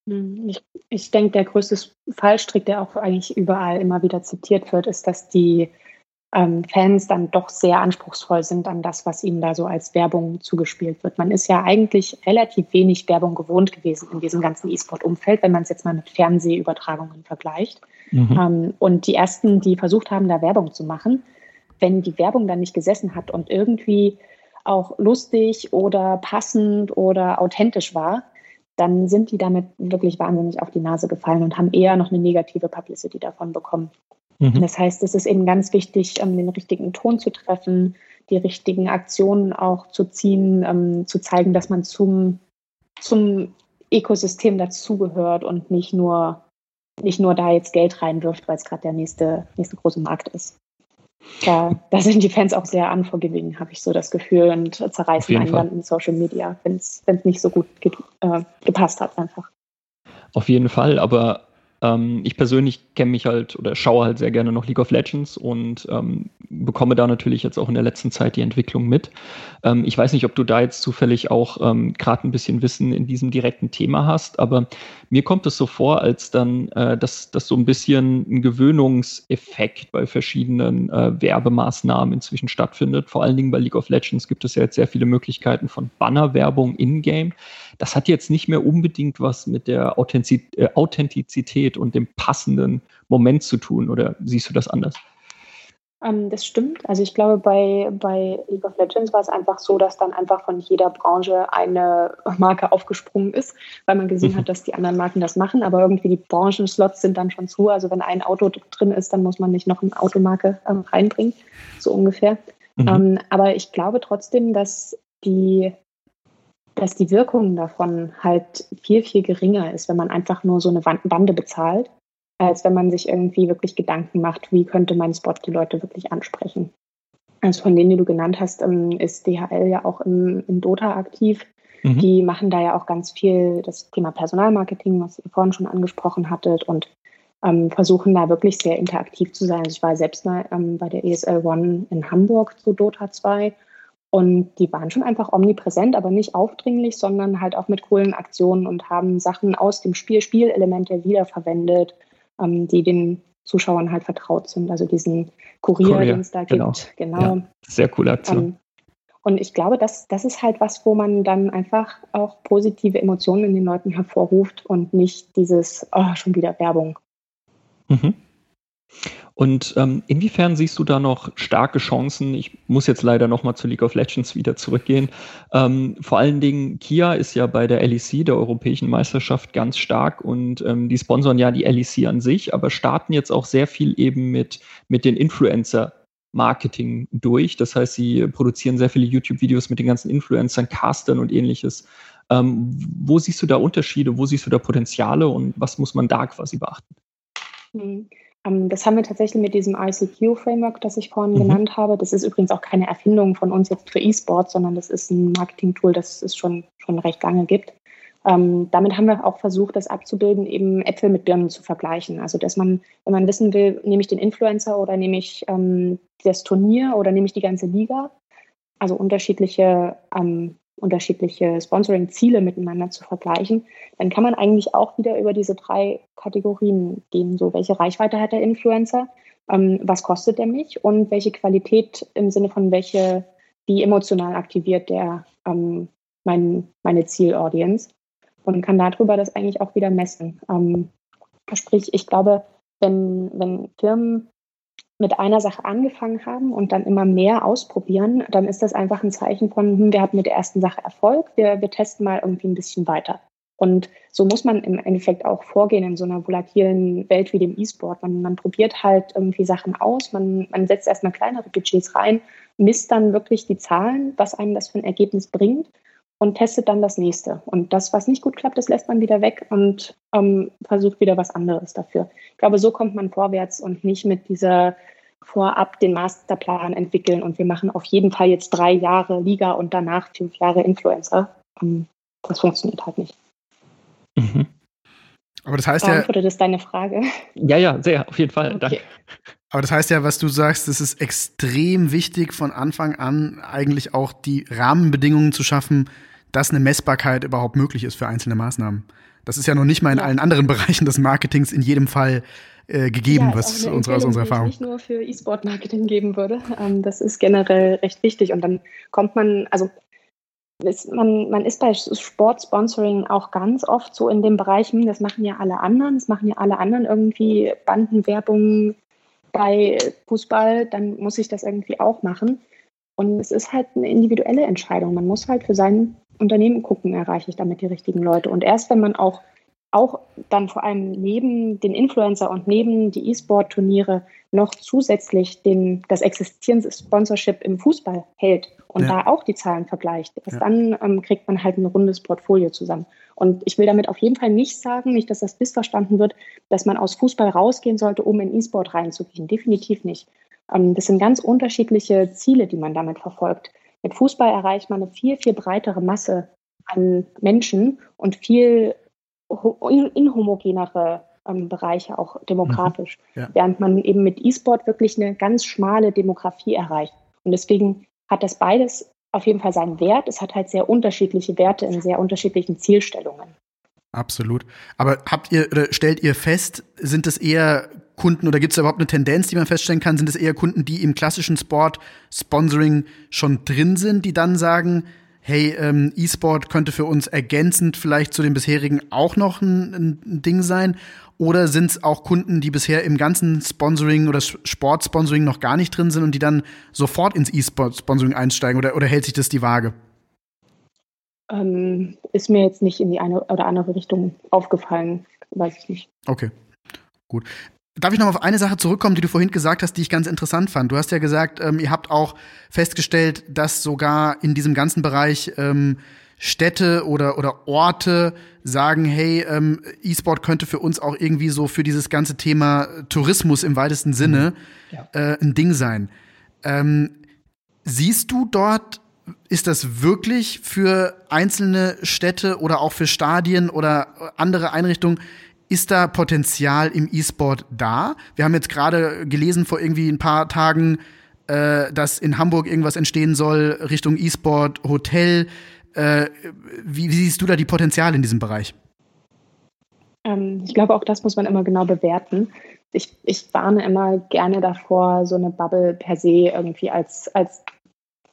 Hm, ich, ich denke, der größte Fallstrick, der auch eigentlich überall immer wieder zitiert wird, ist, dass die ähm, Fans dann doch sehr anspruchsvoll sind an das, was ihnen da so als Werbung zugespielt wird. Man ist ja eigentlich relativ wenig Werbung gewohnt gewesen in diesem ganzen E-Sport-Umfeld, wenn man es jetzt mal mit Fernsehübertragungen vergleicht. Mhm. Ähm, und die ersten, die versucht haben, da Werbung zu machen, wenn die Werbung dann nicht gesessen hat und irgendwie auch lustig oder passend oder authentisch war, dann sind die damit wirklich wahnsinnig auf die Nase gefallen und haben eher noch eine negative Publicity davon bekommen. Mhm. Das heißt, es ist eben ganz wichtig, ähm, den richtigen Ton zu treffen, die richtigen Aktionen auch zu ziehen, ähm, zu zeigen, dass man zum, zum Ökosystem dazugehört und nicht nur, nicht nur da jetzt Geld reinwirft, weil es gerade der nächste, nächste große Markt ist. Da, da sind die Fans auch sehr unforgiving, habe ich so das Gefühl, und zerreißen einen dann in Social Media, wenn es nicht so gut ge äh, gepasst hat einfach. Auf jeden Fall, aber ähm, ich persönlich kenne mich halt oder schaue halt sehr gerne noch League of Legends und ähm, bekomme da natürlich jetzt auch in der letzten Zeit die Entwicklung mit. Ähm, ich weiß nicht, ob du da jetzt zufällig auch ähm, gerade ein bisschen Wissen in diesem direkten Thema hast, aber mir kommt es so vor, als dann, äh, dass das so ein bisschen ein Gewöhnungseffekt bei verschiedenen äh, Werbemaßnahmen inzwischen stattfindet. Vor allen Dingen bei League of Legends gibt es ja jetzt sehr viele Möglichkeiten von Bannerwerbung in-game. Das hat jetzt nicht mehr unbedingt was mit der äh, Authentizität und dem passenden Moment zu tun, oder siehst du das anders? Ähm, das stimmt. Also ich glaube, bei, bei League of Legends war es einfach so, dass dann einfach von jeder Branche eine Marke aufgesprungen ist, weil man gesehen mhm. hat, dass die anderen Marken das machen. Aber irgendwie die Branchenslots sind dann schon zu. Also wenn ein Auto drin ist, dann muss man nicht noch eine Automarke ähm, reinbringen, so ungefähr. Mhm. Ähm, aber ich glaube trotzdem, dass die dass die Wirkung davon halt viel, viel geringer ist, wenn man einfach nur so eine Bande bezahlt, als wenn man sich irgendwie wirklich Gedanken macht, wie könnte mein Spot die Leute wirklich ansprechen. Also von denen, die du genannt hast, ähm, ist DHL ja auch im, im Dota aktiv. Mhm. Die machen da ja auch ganz viel das Thema Personalmarketing, was ihr vorhin schon angesprochen hattet, und ähm, versuchen da wirklich sehr interaktiv zu sein. Also ich war selbst mal ähm, bei der ESL One in Hamburg zu Dota 2 und die waren schon einfach omnipräsent, aber nicht aufdringlich, sondern halt auch mit coolen Aktionen und haben Sachen aus dem Spiel, Spielelemente wiederverwendet, ähm, die den Zuschauern halt vertraut sind. Also diesen Kurier, Kurier den es da genau. gibt. Genau. Ja, sehr coole Aktion. Ähm, und ich glaube, das, das ist halt was, wo man dann einfach auch positive Emotionen in den Leuten hervorruft und nicht dieses, oh, schon wieder Werbung. Mhm. Und ähm, inwiefern siehst du da noch starke Chancen? Ich muss jetzt leider nochmal zu League of Legends wieder zurückgehen. Ähm, vor allen Dingen, Kia ist ja bei der LEC, der Europäischen Meisterschaft, ganz stark und ähm, die sponsern ja die LEC an sich, aber starten jetzt auch sehr viel eben mit, mit den Influencer. Marketing durch. Das heißt, sie produzieren sehr viele YouTube-Videos mit den ganzen Influencern, Castern und ähnliches. Ähm, wo siehst du da Unterschiede? Wo siehst du da Potenziale und was muss man da quasi beachten? Mhm. Ähm, das haben wir tatsächlich mit diesem ICQ-Framework, das ich vorhin mhm. genannt habe. Das ist übrigens auch keine Erfindung von uns jetzt für E-Sport, sondern das ist ein Marketing-Tool, das es schon, schon recht lange gibt. Ähm, damit haben wir auch versucht, das abzubilden, eben Äpfel mit Birnen zu vergleichen. Also, dass man, wenn man wissen will, nehme ich den Influencer oder nehme ich ähm, das Turnier oder nehme ich die ganze Liga, also unterschiedliche ähm, unterschiedliche Sponsoring-Ziele miteinander zu vergleichen, dann kann man eigentlich auch wieder über diese drei Kategorien gehen. So, welche Reichweite hat der Influencer? Ähm, was kostet er mich? Und welche Qualität im Sinne von welche, wie emotional aktiviert der ähm, mein, meine Zielaudience? Und kann darüber das eigentlich auch wieder messen. Ähm, sprich, ich glaube, wenn, wenn Firmen mit einer Sache angefangen haben und dann immer mehr ausprobieren, dann ist das einfach ein Zeichen von, hm, wir hatten mit der ersten Sache Erfolg, wir, wir testen mal irgendwie ein bisschen weiter. Und so muss man im Endeffekt auch vorgehen in so einer volatilen Welt wie dem E-Sport. Man, man probiert halt irgendwie Sachen aus, man, man setzt erstmal kleinere Budgets rein, misst dann wirklich die Zahlen, was einem das für ein Ergebnis bringt und testet dann das nächste. Und das, was nicht gut klappt, das lässt man wieder weg und ähm, versucht wieder was anderes dafür. Ich glaube, so kommt man vorwärts und nicht mit dieser vorab den Masterplan entwickeln und wir machen auf jeden Fall jetzt drei Jahre Liga und danach fünf Jahre Influencer. Ähm, das funktioniert halt nicht. Mhm. Aber das heißt ja. Beantwortet das deine Frage? Ja, ja, sehr, auf jeden Fall. Okay. Danke. Aber das heißt ja, was du sagst, es ist extrem wichtig, von Anfang an eigentlich auch die Rahmenbedingungen zu schaffen, dass eine Messbarkeit überhaupt möglich ist für einzelne Maßnahmen. Das ist ja noch nicht mal in ja. allen anderen Bereichen des Marketings in jedem Fall äh, gegeben, ja, was unsere, aus unserer Erfahrung. Die ich nicht nur für E-Sport-Marketing geben würde. Ähm, das ist generell recht wichtig. Und dann kommt man, also ist, man, man ist bei Sportsponsoring auch ganz oft so in dem Bereich, hm, das machen ja alle anderen, das machen ja alle anderen irgendwie Bandenwerbung bei Fußball, dann muss ich das irgendwie auch machen. Und es ist halt eine individuelle Entscheidung. Man muss halt für sein Unternehmen gucken, erreiche ich damit die richtigen Leute. Und erst wenn man auch, auch dann vor allem neben den Influencer und neben die E-Sport-Turniere noch zusätzlich den, das existierende Sponsorship im Fußball hält und ja. da auch die Zahlen vergleicht, erst ja. dann ähm, kriegt man halt ein rundes Portfolio zusammen. Und ich will damit auf jeden Fall nicht sagen, nicht, dass das missverstanden wird, dass man aus Fußball rausgehen sollte, um in E-Sport reinzugehen. Definitiv nicht. Ähm, das sind ganz unterschiedliche Ziele, die man damit verfolgt. Mit Fußball erreicht man eine viel, viel breitere Masse an Menschen und viel inhomogenere ähm, Bereiche, auch demografisch. Mhm. Ja. Während man eben mit E-Sport wirklich eine ganz schmale Demografie erreicht. Und deswegen hat das beides auf jeden Fall seinen Wert. Es hat halt sehr unterschiedliche Werte in sehr unterschiedlichen Zielstellungen. Absolut. Aber habt ihr oder stellt ihr fest, sind es eher Kunden oder gibt es überhaupt eine Tendenz, die man feststellen kann? Sind es eher Kunden, die im klassischen Sport Sponsoring schon drin sind, die dann sagen, hey, ähm, E-Sport könnte für uns ergänzend vielleicht zu dem bisherigen auch noch ein, ein Ding sein? Oder sind es auch Kunden, die bisher im ganzen Sponsoring oder Sportsponsoring noch gar nicht drin sind und die dann sofort ins E-Sport-Sponsoring einsteigen? Oder, oder hält sich das die Waage? Ähm, ist mir jetzt nicht in die eine oder andere Richtung aufgefallen, weiß ich nicht. Okay, gut. Darf ich noch auf eine Sache zurückkommen, die du vorhin gesagt hast, die ich ganz interessant fand? Du hast ja gesagt, ähm, ihr habt auch festgestellt, dass sogar in diesem ganzen Bereich ähm, Städte oder, oder Orte sagen, hey, ähm, E-Sport könnte für uns auch irgendwie so für dieses ganze Thema Tourismus im weitesten Sinne mhm. ja. äh, ein Ding sein. Ähm, siehst du dort ist das wirklich für einzelne Städte oder auch für Stadien oder andere Einrichtungen, ist da Potenzial im E-Sport da? Wir haben jetzt gerade gelesen vor irgendwie ein paar Tagen, äh, dass in Hamburg irgendwas entstehen soll Richtung E-Sport, Hotel. Äh, wie, wie, siehst du da die Potenziale in diesem Bereich? Ähm, ich glaube, auch das muss man immer genau bewerten. Ich, ich warne immer gerne davor, so eine Bubble per se irgendwie als, als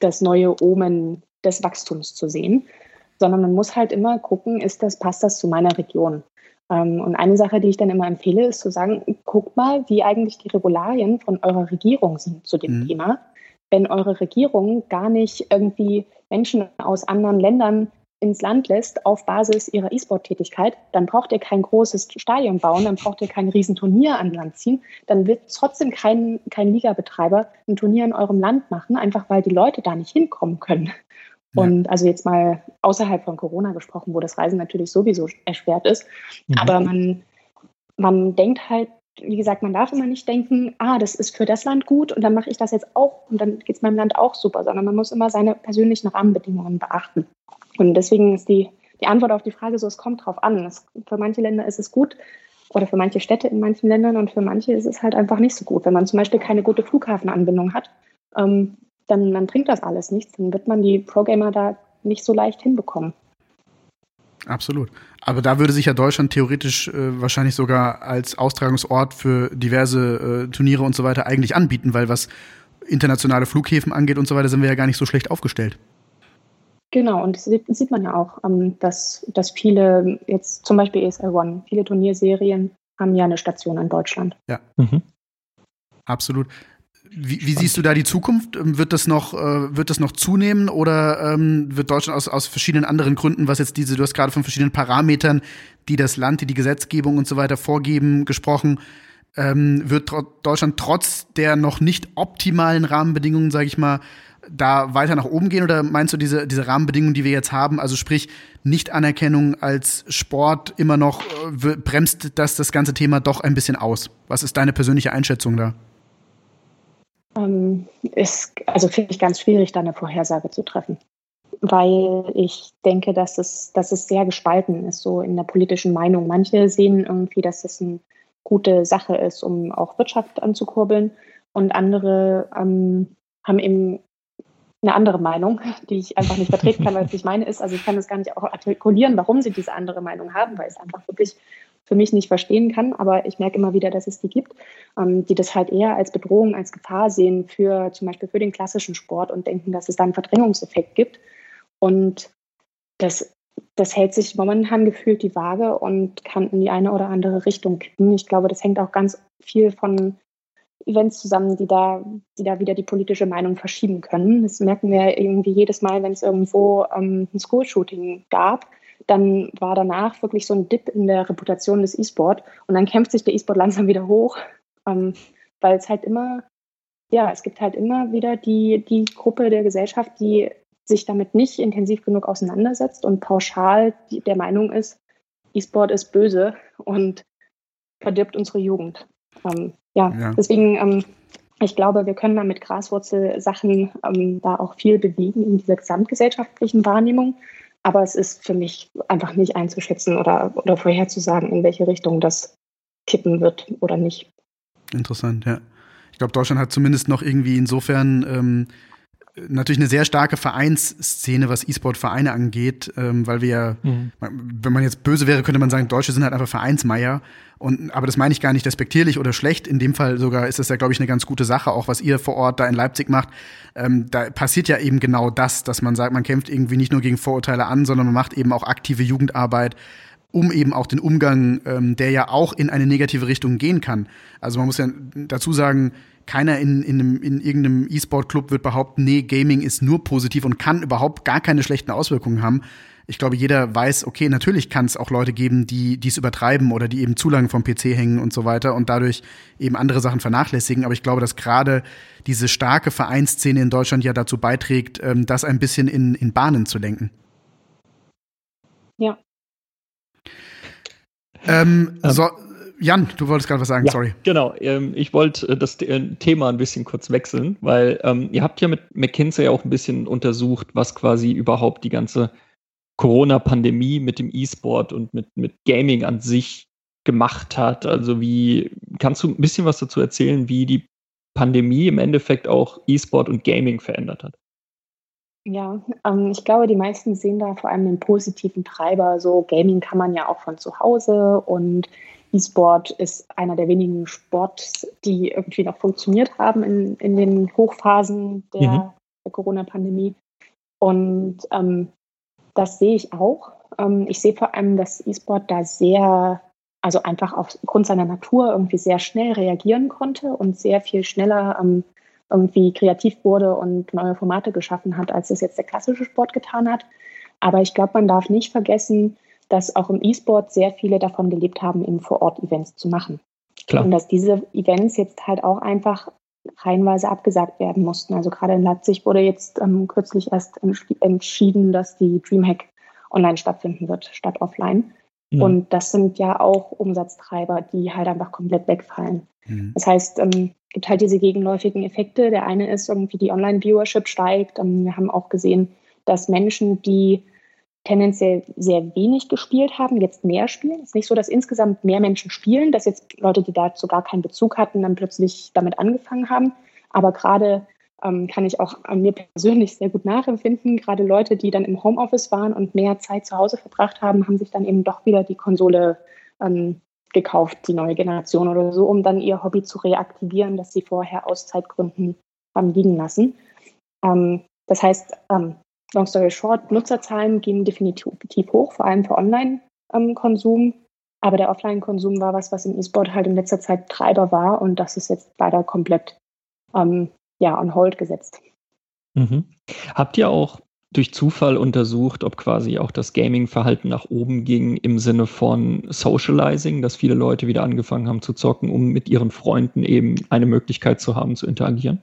das neue Omen des Wachstums zu sehen, sondern man muss halt immer gucken, ist das, passt das zu meiner Region? Ähm, und eine Sache, die ich dann immer empfehle, ist zu sagen, guckt mal, wie eigentlich die Regularien von eurer Regierung sind zu dem mhm. Thema. Wenn eure Regierung gar nicht irgendwie Menschen aus anderen Ländern ins Land lässt auf Basis ihrer E-Sport-Tätigkeit, dann braucht ihr kein großes Stadion bauen, dann braucht ihr kein Riesenturnier an Land ziehen, dann wird trotzdem kein, kein Liga-Betreiber ein Turnier in eurem Land machen, einfach weil die Leute da nicht hinkommen können. Ja. Und also jetzt mal außerhalb von Corona gesprochen, wo das Reisen natürlich sowieso erschwert ist. Mhm. Aber man, man denkt halt, wie gesagt, man darf immer nicht denken, ah, das ist für das Land gut und dann mache ich das jetzt auch und dann geht es meinem Land auch super, sondern man muss immer seine persönlichen Rahmenbedingungen beachten. Und deswegen ist die, die Antwort auf die Frage so, es kommt drauf an. Es, für manche Länder ist es gut oder für manche Städte in manchen Ländern und für manche ist es halt einfach nicht so gut. Wenn man zum Beispiel keine gute Flughafenanbindung hat, ähm, dann, dann bringt das alles nichts. Dann wird man die Pro-Gamer da nicht so leicht hinbekommen. Absolut. Aber da würde sich ja Deutschland theoretisch äh, wahrscheinlich sogar als Austragungsort für diverse äh, Turniere und so weiter eigentlich anbieten, weil was internationale Flughäfen angeht und so weiter, sind wir ja gar nicht so schlecht aufgestellt. Genau, und das sieht man ja auch, ähm, dass, dass viele, jetzt zum Beispiel ESL One, viele Turnierserien haben ja eine Station in Deutschland. Ja. Mhm. Absolut. Wie, wie, siehst du da die Zukunft? Ähm, wird das noch, äh, wird das noch zunehmen oder ähm, wird Deutschland aus, aus verschiedenen anderen Gründen, was jetzt diese, du hast gerade von verschiedenen Parametern, die das Land, die die Gesetzgebung und so weiter vorgeben, gesprochen, ähm, wird Deutschland trotz der noch nicht optimalen Rahmenbedingungen, sage ich mal, da weiter nach oben gehen oder meinst du diese, diese Rahmenbedingungen, die wir jetzt haben, also sprich Nicht-Anerkennung als Sport immer noch, äh, bremst das das ganze Thema doch ein bisschen aus? Was ist deine persönliche Einschätzung da? Ähm, ist, also finde ich ganz schwierig, da eine Vorhersage zu treffen. weil ich denke, dass es, dass es sehr gespalten ist, so in der politischen Meinung. Manche sehen irgendwie, dass es eine gute Sache ist, um auch Wirtschaft anzukurbeln und andere ähm, haben eben eine andere Meinung, die ich einfach nicht vertreten kann, weil es nicht meine ist. Also ich kann das gar nicht auch artikulieren, warum sie diese andere Meinung haben, weil es einfach wirklich für mich nicht verstehen kann. Aber ich merke immer wieder, dass es die gibt, ähm, die das halt eher als Bedrohung, als Gefahr sehen für zum Beispiel für den klassischen Sport und denken, dass es da einen Verdrängungseffekt gibt. Und das, das hält sich momentan gefühlt die Waage und kann in die eine oder andere Richtung kippen. Ich glaube, das hängt auch ganz viel von Events zusammen, die da, die da wieder die politische Meinung verschieben können. Das merken wir irgendwie jedes Mal, wenn es irgendwo ähm, ein School-Shooting gab. Dann war danach wirklich so ein Dip in der Reputation des E-Sport und dann kämpft sich der E-Sport langsam wieder hoch, ähm, weil es halt immer, ja, es gibt halt immer wieder die, die Gruppe der Gesellschaft, die sich damit nicht intensiv genug auseinandersetzt und pauschal der Meinung ist, E-Sport ist böse und verdirbt unsere Jugend. Ähm, ja, ja, deswegen, ähm, ich glaube, wir können da mit Graswurzelsachen ähm, da auch viel bewegen in dieser gesamtgesellschaftlichen Wahrnehmung. Aber es ist für mich einfach nicht einzuschätzen oder, oder vorherzusagen, in welche Richtung das kippen wird oder nicht. Interessant, ja. Ich glaube, Deutschland hat zumindest noch irgendwie insofern ähm, natürlich eine sehr starke Vereinsszene, was E-Sport-Vereine angeht, ähm, weil wir ja, mhm. wenn man jetzt böse wäre, könnte man sagen, Deutsche sind halt einfach Vereinsmeier. Und, aber das meine ich gar nicht despektierlich oder schlecht. In dem Fall sogar ist das ja, glaube ich, eine ganz gute Sache, auch was ihr vor Ort da in Leipzig macht. Ähm, da passiert ja eben genau das, dass man sagt, man kämpft irgendwie nicht nur gegen Vorurteile an, sondern man macht eben auch aktive Jugendarbeit um eben auch den Umgang, ähm, der ja auch in eine negative Richtung gehen kann. Also man muss ja dazu sagen, keiner in, in, einem, in irgendeinem E-Sport-Club wird behaupten, nee, Gaming ist nur positiv und kann überhaupt gar keine schlechten Auswirkungen haben. Ich glaube, jeder weiß, okay, natürlich kann es auch Leute geben, die dies übertreiben oder die eben zu lange vom PC hängen und so weiter und dadurch eben andere Sachen vernachlässigen. Aber ich glaube, dass gerade diese starke Vereinsszene in Deutschland ja dazu beiträgt, ähm, das ein bisschen in, in Bahnen zu lenken. Ja. Ähm, ähm. So, Jan, du wolltest gerade was sagen, ja, sorry. Genau, ähm, ich wollte äh, das äh, Thema ein bisschen kurz wechseln, weil ähm, ihr habt ja mit McKinsey auch ein bisschen untersucht, was quasi überhaupt die ganze Corona-Pandemie mit dem E-Sport und mit, mit Gaming an sich gemacht hat. Also wie, kannst du ein bisschen was dazu erzählen, wie die Pandemie im Endeffekt auch E-Sport und Gaming verändert hat? Ja, ähm, ich glaube, die meisten sehen da vor allem den positiven Treiber. So Gaming kann man ja auch von zu Hause und E-Sport ist einer der wenigen Sports, die irgendwie noch funktioniert haben in, in den Hochphasen der, mhm. der Corona-Pandemie. Und ähm, das sehe ich auch. Ähm, ich sehe vor allem, dass E-Sport da sehr, also einfach aufgrund seiner Natur irgendwie sehr schnell reagieren konnte und sehr viel schneller ähm, irgendwie kreativ wurde und neue Formate geschaffen hat, als es jetzt der klassische Sport getan hat. Aber ich glaube, man darf nicht vergessen, dass auch im E-Sport sehr viele davon gelebt haben, in Vor-Ort-Events zu machen. Klar. Und dass diese Events jetzt halt auch einfach reihenweise abgesagt werden mussten. Also gerade in Leipzig wurde jetzt ähm, kürzlich erst entschieden, dass die Dreamhack online stattfinden wird, statt offline. Mhm. Und das sind ja auch Umsatztreiber, die halt einfach komplett wegfallen. Mhm. Das heißt, ähm, gibt halt diese gegenläufigen Effekte. Der eine ist irgendwie die Online-Viewership steigt. Ähm, wir haben auch gesehen, dass Menschen, die tendenziell sehr wenig gespielt haben, jetzt mehr spielen. Es ist nicht so, dass insgesamt mehr Menschen spielen, dass jetzt Leute, die dazu gar keinen Bezug hatten, dann plötzlich damit angefangen haben. Aber gerade ähm, kann ich auch an mir persönlich sehr gut nachempfinden. Gerade Leute, die dann im Homeoffice waren und mehr Zeit zu Hause verbracht haben, haben sich dann eben doch wieder die Konsole ähm, gekauft, die neue Generation oder so, um dann ihr Hobby zu reaktivieren, das sie vorher aus Zeitgründen haben liegen lassen. Ähm, das heißt, ähm, long story short, Nutzerzahlen gehen definitiv hoch, vor allem für Online-Konsum. Aber der Offline-Konsum war was, was im E-Sport halt in letzter Zeit Treiber war und das ist jetzt leider komplett ähm, ja, on hold gesetzt. Mhm. Habt ihr auch durch Zufall untersucht, ob quasi auch das Gaming-Verhalten nach oben ging im Sinne von Socializing, dass viele Leute wieder angefangen haben zu zocken, um mit ihren Freunden eben eine Möglichkeit zu haben, zu interagieren?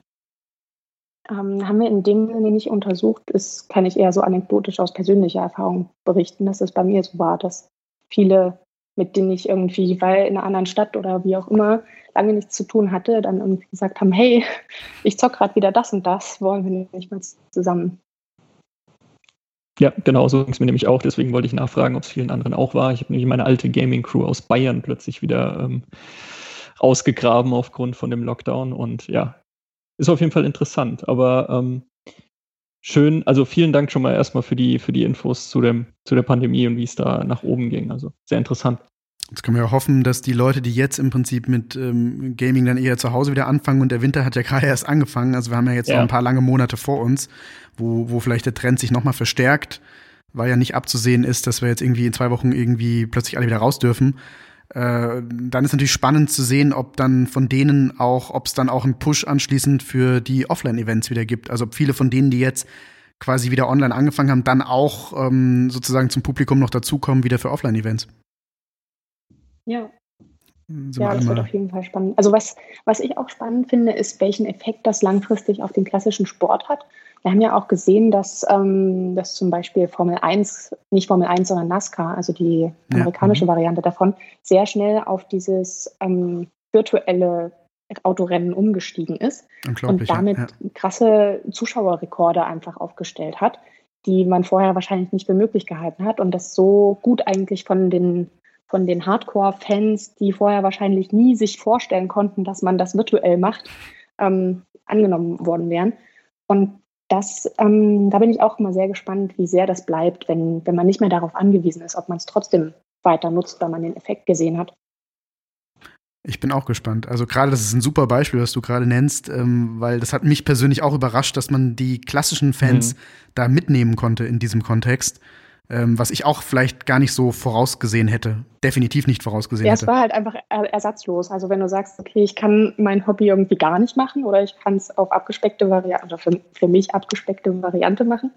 Ähm, haben wir in dem Sinne nicht untersucht. Das kann ich eher so anekdotisch aus persönlicher Erfahrung berichten, dass es bei mir so war, dass viele, mit denen ich irgendwie, weil in einer anderen Stadt oder wie auch immer, lange nichts zu tun hatte, dann irgendwie gesagt haben, hey, ich zock gerade wieder das und das, wollen wir nicht mal zusammen Ja, genau, so ging es mir nämlich auch. Deswegen wollte ich nachfragen, ob es vielen anderen auch war. Ich habe nämlich meine alte Gaming-Crew aus Bayern plötzlich wieder ähm, rausgegraben aufgrund von dem Lockdown. Und ja, ist auf jeden Fall interessant. Aber ähm, schön, also vielen Dank schon mal erstmal für die, für die Infos zu, dem, zu der Pandemie und wie es da nach oben ging. Also sehr interessant. Jetzt können wir ja hoffen, dass die Leute, die jetzt im Prinzip mit ähm, Gaming dann eher zu Hause wieder anfangen und der Winter hat ja gerade erst angefangen, also wir haben ja jetzt ja. noch ein paar lange Monate vor uns, wo, wo vielleicht der Trend sich nochmal verstärkt, weil ja nicht abzusehen ist, dass wir jetzt irgendwie in zwei Wochen irgendwie plötzlich alle wieder raus dürfen. Äh, dann ist natürlich spannend zu sehen, ob dann von denen auch, ob es dann auch einen Push anschließend für die Offline-Events wieder gibt. Also ob viele von denen, die jetzt quasi wieder online angefangen haben, dann auch ähm, sozusagen zum Publikum noch dazukommen, wieder für Offline-Events. Ja. So ja, das wird auf jeden Fall spannend. Also was, was ich auch spannend finde, ist, welchen Effekt das langfristig auf den klassischen Sport hat. Wir haben ja auch gesehen, dass, ähm, dass zum Beispiel Formel 1, nicht Formel 1, sondern NASCAR, also die amerikanische ja. Mhm. Variante davon, sehr schnell auf dieses ähm, virtuelle Autorennen umgestiegen ist und damit ja. krasse Zuschauerrekorde einfach aufgestellt hat, die man vorher wahrscheinlich nicht für möglich gehalten hat und das so gut eigentlich von den von den Hardcore-Fans, die vorher wahrscheinlich nie sich vorstellen konnten, dass man das virtuell macht, ähm, angenommen worden wären. Und das, ähm, da bin ich auch immer sehr gespannt, wie sehr das bleibt, wenn, wenn man nicht mehr darauf angewiesen ist, ob man es trotzdem weiter nutzt, weil man den Effekt gesehen hat. Ich bin auch gespannt. Also gerade das ist ein super Beispiel, was du gerade nennst, ähm, weil das hat mich persönlich auch überrascht, dass man die klassischen Fans mhm. da mitnehmen konnte in diesem Kontext ähm, was ich auch vielleicht gar nicht so vorausgesehen hätte. Definitiv nicht vorausgesehen ja, hätte. Ja, es war halt einfach ersatzlos. Also wenn du sagst, okay, ich kann mein Hobby irgendwie gar nicht machen oder ich kann es auf abgespeckte Variante, oder für, für mich abgespeckte Variante machen,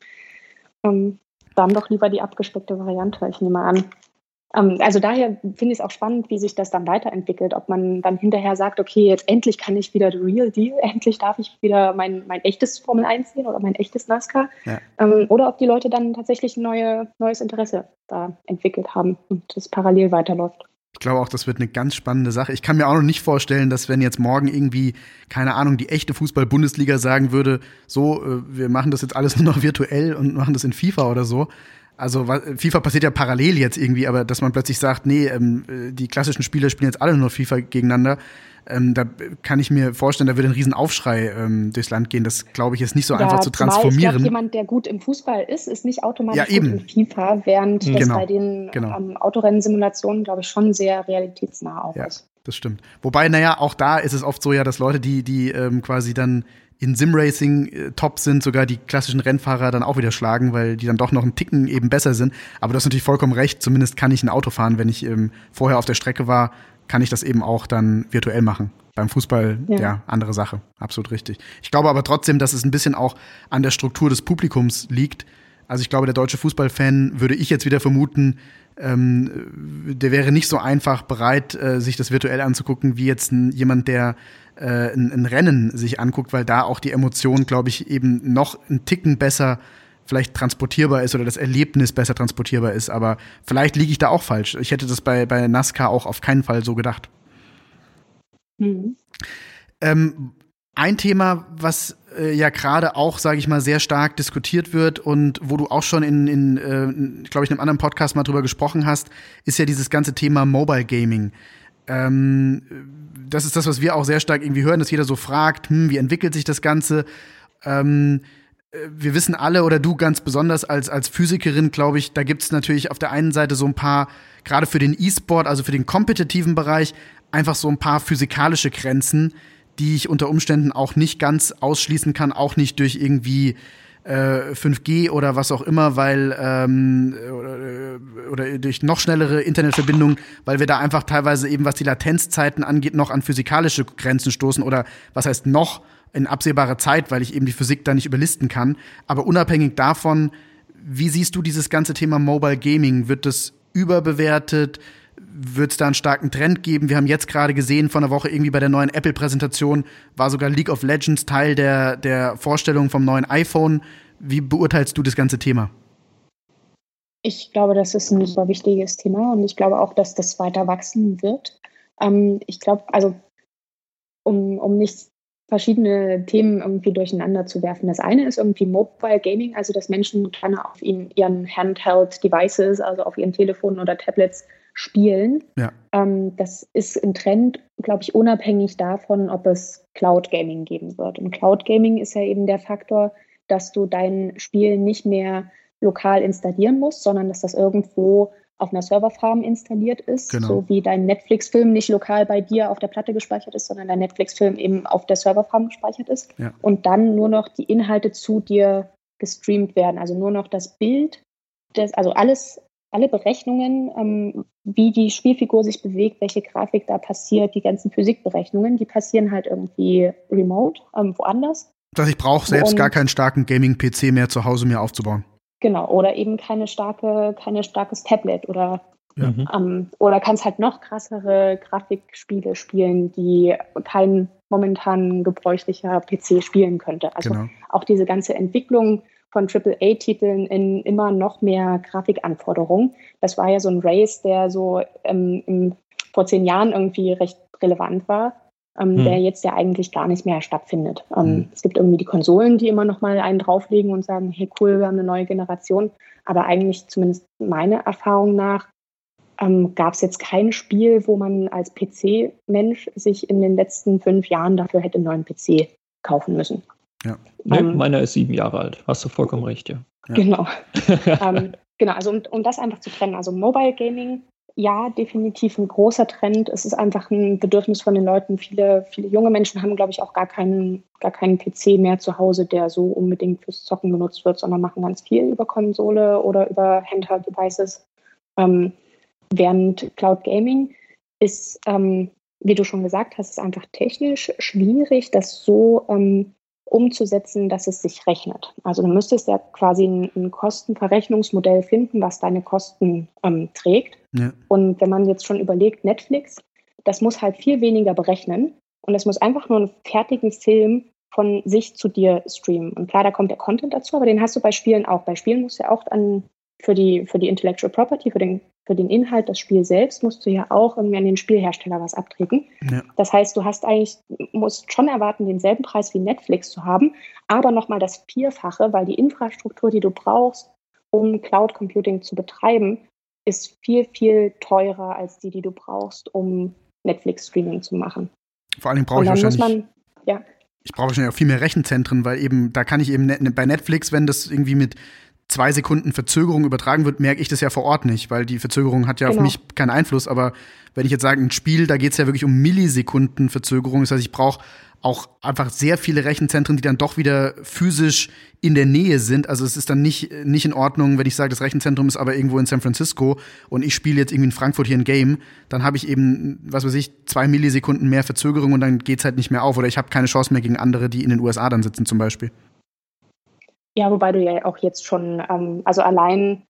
ähm, dann doch lieber die abgespeckte Variante. Ich nehme an, also daher finde ich es auch spannend, wie sich das dann weiterentwickelt, ob man dann hinterher sagt, okay, jetzt endlich kann ich wieder the real deal, endlich darf ich wieder mein, mein echtes Formel 1 sehen oder mein echtes NASCAR. Ja. Ähm, oder ob die Leute dann tatsächlich ein neue, neues Interesse da entwickelt haben und das parallel weiterläuft. Ich glaube auch, das wird eine ganz spannende Sache. Ich kann mir auch noch nicht vorstellen, dass wenn jetzt morgen irgendwie, keine Ahnung, die echte Fußball-Bundesliga sagen würde, so, äh, wir machen das jetzt alles nur noch virtuell und machen das in FIFA oder so, also FIFA passiert ja parallel jetzt irgendwie, aber dass man plötzlich sagt, nee, ähm, äh, die klassischen Spieler spielen jetzt alle nur FIFA gegeneinander, ähm, da kann ich mir vorstellen, da würde ein Riesenaufschrei ähm, durchs Land gehen. Das glaube ich ist nicht so ja, einfach zu transformieren. Ich glaub, jemand, der gut im Fußball ist, ist nicht automatisch ja, gut in FIFA, während mhm. das genau, bei den genau. ähm, Autorennensimulationen, glaube ich, schon sehr realitätsnah auch ja, ist. Das stimmt. Wobei, naja, auch da ist es oft so ja, dass Leute, die, die ähm, quasi dann in Simracing äh, top sind, sogar die klassischen Rennfahrer dann auch wieder schlagen, weil die dann doch noch einen Ticken eben besser sind. Aber du hast natürlich vollkommen recht, zumindest kann ich ein Auto fahren, wenn ich ähm, vorher auf der Strecke war, kann ich das eben auch dann virtuell machen. Beim Fußball, ja. ja, andere Sache. Absolut richtig. Ich glaube aber trotzdem, dass es ein bisschen auch an der Struktur des Publikums liegt. Also ich glaube, der deutsche Fußballfan würde ich jetzt wieder vermuten, ähm, der wäre nicht so einfach bereit, äh, sich das virtuell anzugucken, wie jetzt ein, jemand, der äh, ein, ein, Rennen sich anguckt, weil da auch die Emotion, glaube ich, eben noch ein Ticken besser vielleicht transportierbar ist oder das Erlebnis besser transportierbar ist. Aber vielleicht liege ich da auch falsch. Ich hätte das bei, bei NASCAR auch auf keinen Fall so gedacht. Mhm. Ähm, ein Thema, was äh, ja gerade auch, sage ich mal, sehr stark diskutiert wird und wo du auch schon in, in äh, glaube ich, einem anderen Podcast mal drüber gesprochen hast, ist ja dieses ganze Thema Mobile Gaming. Ähm, das ist das, was wir auch sehr stark irgendwie hören, dass jeder so fragt, hm, wie entwickelt sich das Ganze? Ähm, äh, wir wissen alle oder du ganz besonders als, als Physikerin, glaube ich, da gibt es natürlich auf der einen Seite so ein paar, gerade für den E-Sport, also für den kompetitiven Bereich, einfach so ein paar physikalische Grenzen, die ich unter Umständen auch nicht ganz ausschließen kann, auch nicht durch irgendwie äh, 5G oder was auch immer, weil ähm, oder, oder durch noch schnellere Internetverbindungen, weil wir da einfach teilweise eben, was die Latenzzeiten angeht, noch an physikalische Grenzen stoßen oder was heißt noch in absehbarer Zeit, weil ich eben die Physik da nicht überlisten kann. Aber unabhängig davon, wie siehst du dieses ganze Thema Mobile Gaming? Wird das überbewertet? Wird es da einen starken Trend geben. Wir haben jetzt gerade gesehen, von der Woche irgendwie bei der neuen Apple-Präsentation war sogar League of Legends Teil der, der Vorstellung vom neuen iPhone. Wie beurteilst du das ganze Thema? Ich glaube, das ist ein super wichtiges Thema und ich glaube auch, dass das weiter wachsen wird. Ähm, ich glaube, also um, um nicht verschiedene Themen irgendwie durcheinander zu werfen. Das eine ist irgendwie Mobile Gaming, also dass Menschen gerne auf ihren, ihren Handheld Devices, also auf ihren Telefonen oder Tablets spielen. Ja. Ähm, das ist ein Trend, glaube ich, unabhängig davon, ob es Cloud Gaming geben wird. Und Cloud Gaming ist ja eben der Faktor, dass du dein Spiel nicht mehr lokal installieren musst, sondern dass das irgendwo auf einer Serverfarm installiert ist, genau. so wie dein Netflix-Film nicht lokal bei dir auf der Platte gespeichert ist, sondern dein Netflix-Film eben auf der Serverfarm gespeichert ist ja. und dann nur noch die Inhalte zu dir gestreamt werden, also nur noch das Bild, das, also alles, alle Berechnungen, ähm, wie die Spielfigur sich bewegt, welche Grafik da passiert, die ganzen Physikberechnungen, die passieren halt irgendwie remote, ähm, woanders. Dass ich brauche selbst und, gar keinen starken Gaming-PC mehr zu Hause mir aufzubauen. Genau, oder eben keine starke, keine starkes Tablet oder ja. ähm, oder kannst halt noch krassere Grafikspiele spielen, die kein momentan gebräuchlicher PC spielen könnte. Also genau. auch diese ganze Entwicklung von AAA-Titeln in immer noch mehr Grafikanforderungen. Das war ja so ein Race, der so ähm, im, vor zehn Jahren irgendwie recht relevant war ähm, hm. der jetzt ja eigentlich gar nicht mehr stattfindet. Ähm, hm. Es gibt irgendwie die Konsolen, die immer noch mal einen drauflegen und sagen, hey cool, wir haben eine neue Generation. Aber eigentlich, zumindest meiner Erfahrung nach, ähm, gab es jetzt kein Spiel, wo man als PC-Mensch sich in den letzten fünf Jahren dafür hätte einen neuen PC kaufen müssen. Ja. Nee, ähm, meiner ist sieben Jahre alt. Hast du vollkommen recht, ja. Genau. ähm, genau, also um, um das einfach zu trennen. Also Mobile Gaming ja, definitiv ein großer Trend. Es ist einfach ein Bedürfnis von den Leuten. Viele, viele junge Menschen haben, glaube ich, auch gar keinen, gar keinen PC mehr zu Hause, der so unbedingt fürs Zocken benutzt wird, sondern machen ganz viel über Konsole oder über Handheld-Devices. Ähm, während Cloud Gaming ist, ähm, wie du schon gesagt hast, ist einfach technisch schwierig, das so ähm, umzusetzen, dass es sich rechnet. Also du müsstest ja quasi ein, ein Kostenverrechnungsmodell finden, was deine Kosten ähm, trägt. Ja. Und wenn man jetzt schon überlegt, Netflix, das muss halt viel weniger berechnen und es muss einfach nur einen fertigen Film von sich zu dir streamen. Und klar, da kommt der Content dazu, aber den hast du bei Spielen auch. Bei Spielen musst du ja auch an für die, für die Intellectual Property, für den, für den Inhalt, das Spiel selbst, musst du ja auch irgendwie an den Spielhersteller was abtreten. Ja. Das heißt, du hast eigentlich, musst schon erwarten, denselben Preis wie Netflix zu haben, aber nochmal das Vierfache, weil die Infrastruktur, die du brauchst, um Cloud Computing zu betreiben, ist viel, viel teurer als die, die du brauchst, um Netflix-Streaming zu machen. Vor allem brauche ich wahrscheinlich. Man, ja. Ich brauche wahrscheinlich auch viel mehr Rechenzentren, weil eben, da kann ich eben bei Netflix, wenn das irgendwie mit zwei Sekunden Verzögerung übertragen wird, merke ich das ja vor Ort nicht, weil die Verzögerung hat ja genau. auf mich keinen Einfluss. Aber wenn ich jetzt sage, ein Spiel, da geht es ja wirklich um Millisekunden Verzögerung. Das heißt, ich brauche auch einfach sehr viele Rechenzentren, die dann doch wieder physisch in der Nähe sind. Also es ist dann nicht, nicht in Ordnung, wenn ich sage, das Rechenzentrum ist aber irgendwo in San Francisco und ich spiele jetzt irgendwie in Frankfurt hier ein Game, dann habe ich eben, was weiß ich, zwei Millisekunden mehr Verzögerung und dann geht's halt nicht mehr auf. Oder ich habe keine Chance mehr gegen andere, die in den USA dann sitzen zum Beispiel. Ja, wobei du ja auch jetzt schon, ähm, also allein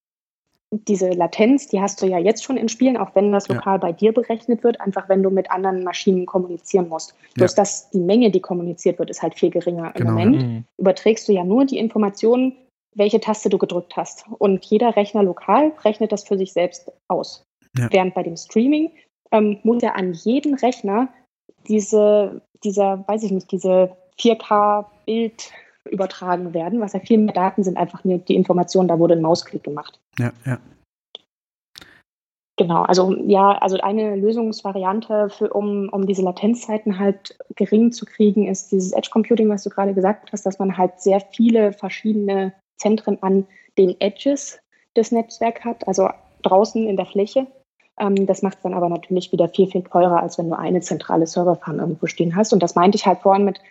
diese Latenz, die hast du ja jetzt schon in Spielen, auch wenn das lokal ja. bei dir berechnet wird, einfach wenn du mit anderen Maschinen kommunizieren musst. Bloß ja. dass die Menge, die kommuniziert wird, ist halt viel geringer. Genau, Im Moment ja. Mhm. überträgst du ja nur die Informationen, welche Taste du gedrückt hast. Und jeder Rechner lokal rechnet das für sich selbst aus. Während bei dem Streaming ähm, muss er an jeden Rechner diese, dieser, weiß ich nicht, diese 4K-Bild übertragen werden, was ja viel mehr Daten sind, einfach nur die Information, da wurde ein Mausklick gemacht. Ja, ja. Genau, also ja, also eine Lösungsvariante, für, um, um diese Latenzzeiten halt gering zu kriegen, ist dieses Edge Computing, was du gerade gesagt hast, dass man halt sehr viele verschiedene Zentren an den Edges des Netzwerks hat, also draußen in der Fläche. Ähm, das macht es dann aber natürlich wieder viel, viel teurer, als wenn du eine zentrale Serverfarm irgendwo stehen hast. Und das meinte ich halt vorhin mit,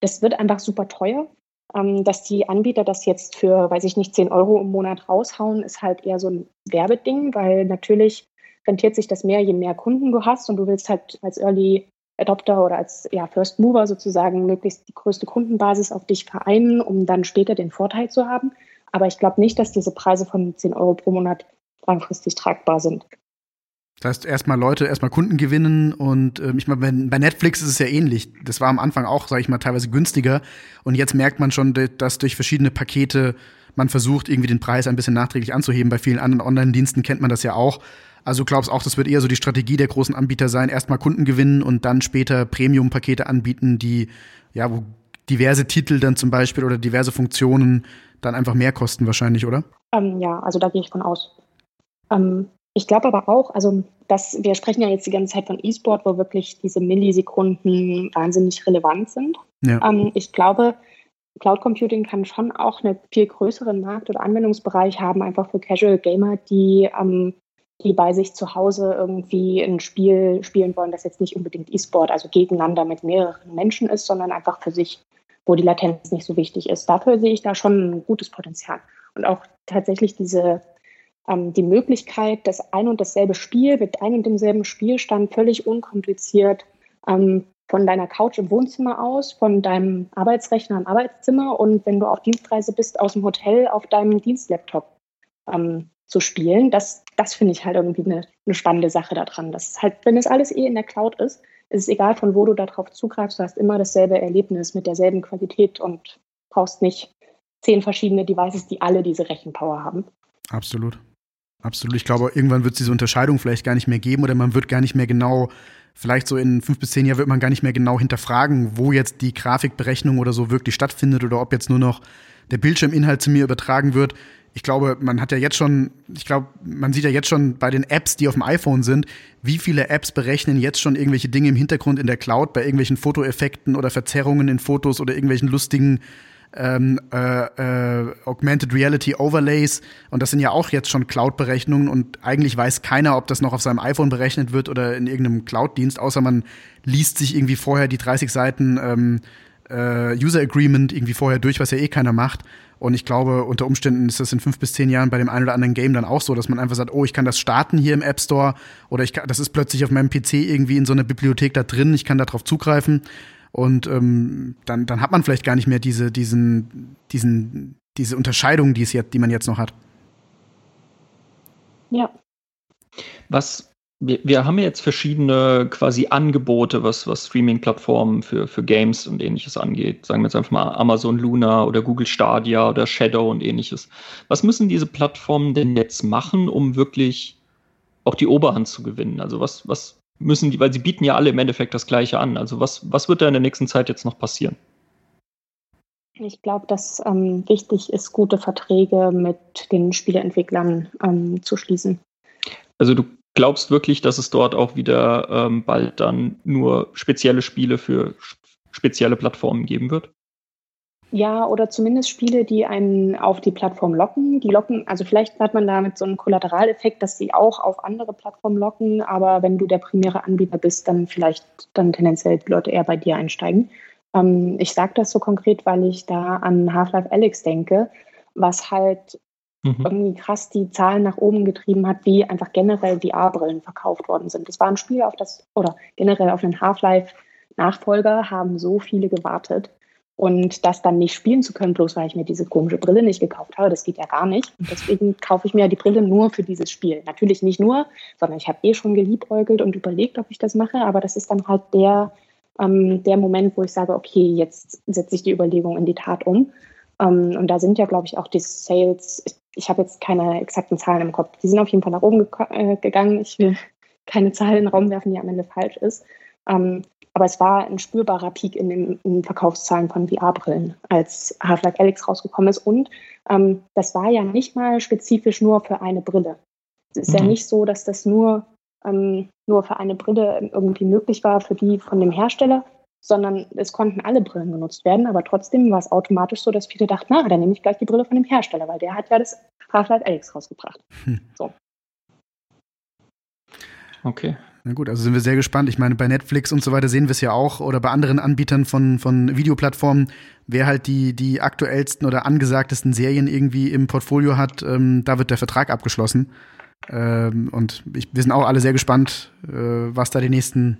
das wird einfach super teuer dass die Anbieter das jetzt für, weiß ich nicht, 10 Euro im Monat raushauen, ist halt eher so ein Werbeding, weil natürlich rentiert sich das mehr, je mehr Kunden du hast und du willst halt als Early Adopter oder als ja, First Mover sozusagen möglichst die größte Kundenbasis auf dich vereinen, um dann später den Vorteil zu haben. Aber ich glaube nicht, dass diese Preise von 10 Euro pro Monat langfristig tragbar sind. Das heißt, erstmal Leute, erstmal Kunden gewinnen und äh, ich meine, bei Netflix ist es ja ähnlich. Das war am Anfang auch, sage ich mal, teilweise günstiger und jetzt merkt man schon, dass durch verschiedene Pakete man versucht irgendwie den Preis ein bisschen nachträglich anzuheben. Bei vielen anderen Online-Diensten kennt man das ja auch. Also du glaubst auch, das wird eher so die Strategie der großen Anbieter sein, erstmal Kunden gewinnen und dann später Premium-Pakete anbieten, die, ja, wo diverse Titel dann zum Beispiel oder diverse Funktionen dann einfach mehr kosten wahrscheinlich, oder? Ähm, ja, also da gehe ich von aus. Ähm, ich glaube aber auch, also dass wir sprechen ja jetzt die ganze Zeit von E-Sport, wo wirklich diese Millisekunden wahnsinnig relevant sind. Ja. Ähm, ich glaube, Cloud Computing kann schon auch einen viel größeren Markt- oder Anwendungsbereich haben, einfach für Casual Gamer, die, ähm, die bei sich zu Hause irgendwie ein Spiel spielen wollen, das jetzt nicht unbedingt E-Sport, also gegeneinander mit mehreren Menschen ist, sondern einfach für sich, wo die Latenz nicht so wichtig ist. Dafür sehe ich da schon ein gutes Potenzial. Und auch tatsächlich diese ähm, die Möglichkeit, das ein und dasselbe Spiel mit einem und demselben Spielstand völlig unkompliziert ähm, von deiner Couch im Wohnzimmer aus, von deinem Arbeitsrechner im Arbeitszimmer und wenn du auf Dienstreise bist, aus dem Hotel auf deinem Dienstlaptop ähm, zu spielen. Das, das finde ich halt irgendwie eine, eine spannende Sache daran. Das halt, wenn es alles eh in der Cloud ist, ist es egal, von wo du darauf zugreifst, du hast immer dasselbe Erlebnis mit derselben Qualität und brauchst nicht zehn verschiedene Devices, die alle diese Rechenpower haben. Absolut. Absolut. Ich glaube, irgendwann wird es diese Unterscheidung vielleicht gar nicht mehr geben oder man wird gar nicht mehr genau, vielleicht so in fünf bis zehn Jahren wird man gar nicht mehr genau hinterfragen, wo jetzt die Grafikberechnung oder so wirklich stattfindet oder ob jetzt nur noch der Bildschirminhalt zu mir übertragen wird. Ich glaube, man hat ja jetzt schon, ich glaube, man sieht ja jetzt schon bei den Apps, die auf dem iPhone sind, wie viele Apps berechnen jetzt schon irgendwelche Dinge im Hintergrund in der Cloud bei irgendwelchen Fotoeffekten oder Verzerrungen in Fotos oder irgendwelchen lustigen ähm, äh, äh, Augmented Reality Overlays und das sind ja auch jetzt schon Cloud-Berechnungen und eigentlich weiß keiner, ob das noch auf seinem iPhone berechnet wird oder in irgendeinem Cloud-Dienst, außer man liest sich irgendwie vorher die 30 Seiten ähm, äh, User Agreement irgendwie vorher durch, was ja eh keiner macht. Und ich glaube, unter Umständen ist das in fünf bis zehn Jahren bei dem einen oder anderen Game dann auch so, dass man einfach sagt, oh, ich kann das starten hier im App Store oder ich kann, das ist plötzlich auf meinem PC irgendwie in so einer Bibliothek da drin, ich kann darauf zugreifen. Und ähm, dann, dann hat man vielleicht gar nicht mehr diese, diesen, diesen, diese Unterscheidung, die, es jetzt, die man jetzt noch hat. Ja. Was, wir, wir haben jetzt verschiedene quasi Angebote, was, was Streaming-Plattformen für, für Games und ähnliches angeht. Sagen wir jetzt einfach mal Amazon Luna oder Google Stadia oder Shadow und ähnliches. Was müssen diese Plattformen denn jetzt machen, um wirklich auch die Oberhand zu gewinnen? Also was, was müssen die, weil sie bieten ja alle im Endeffekt das Gleiche an. Also was, was wird da in der nächsten Zeit jetzt noch passieren? Ich glaube, dass ähm, wichtig ist, gute Verträge mit den Spieleentwicklern ähm, zu schließen. Also du glaubst wirklich, dass es dort auch wieder ähm, bald dann nur spezielle Spiele für spezielle Plattformen geben wird? Ja, oder zumindest Spiele, die einen auf die Plattform locken. Die locken, also vielleicht hat man damit so einen Kollateraleffekt, dass sie auch auf andere Plattformen locken, aber wenn du der primäre Anbieter bist, dann vielleicht dann tendenziell die Leute eher bei dir einsteigen. Ähm, ich sage das so konkret, weil ich da an Half-Life Alex denke, was halt mhm. irgendwie krass die Zahlen nach oben getrieben hat, wie einfach generell VR-Brillen verkauft worden sind. Das war ein Spiel auf das, oder generell auf einen Half-Life-Nachfolger haben so viele gewartet. Und das dann nicht spielen zu können, bloß weil ich mir diese komische Brille nicht gekauft habe, das geht ja gar nicht. Deswegen kaufe ich mir die Brille nur für dieses Spiel. Natürlich nicht nur, sondern ich habe eh schon geliebäugelt und überlegt, ob ich das mache. Aber das ist dann halt der, ähm, der Moment, wo ich sage, okay, jetzt setze ich die Überlegung in die Tat um. Ähm, und da sind ja, glaube ich, auch die Sales, ich, habe jetzt keine exakten Zahlen im Kopf, die sind auf jeden Fall nach oben ge äh, gegangen. Ich will keine Zahl in den Raum werfen, die am Ende falsch ist. Ähm, aber es war ein spürbarer Peak in den, in den Verkaufszahlen von VR-Brillen, als Half-Life Alyx rausgekommen ist. Und ähm, das war ja nicht mal spezifisch nur für eine Brille. Es ist mhm. ja nicht so, dass das nur, ähm, nur für eine Brille irgendwie möglich war, für die von dem Hersteller, sondern es konnten alle Brillen genutzt werden. Aber trotzdem war es automatisch so, dass viele dachten, na, dann nehme ich gleich die Brille von dem Hersteller, weil der hat ja das Half-Life Alyx rausgebracht. Hm. So. Okay. Na gut, also sind wir sehr gespannt. Ich meine, bei Netflix und so weiter sehen wir es ja auch oder bei anderen Anbietern von, von Videoplattformen, wer halt die, die aktuellsten oder angesagtesten Serien irgendwie im Portfolio hat, ähm, da wird der Vertrag abgeschlossen. Ähm, und ich, wir sind auch alle sehr gespannt, äh, was da die nächsten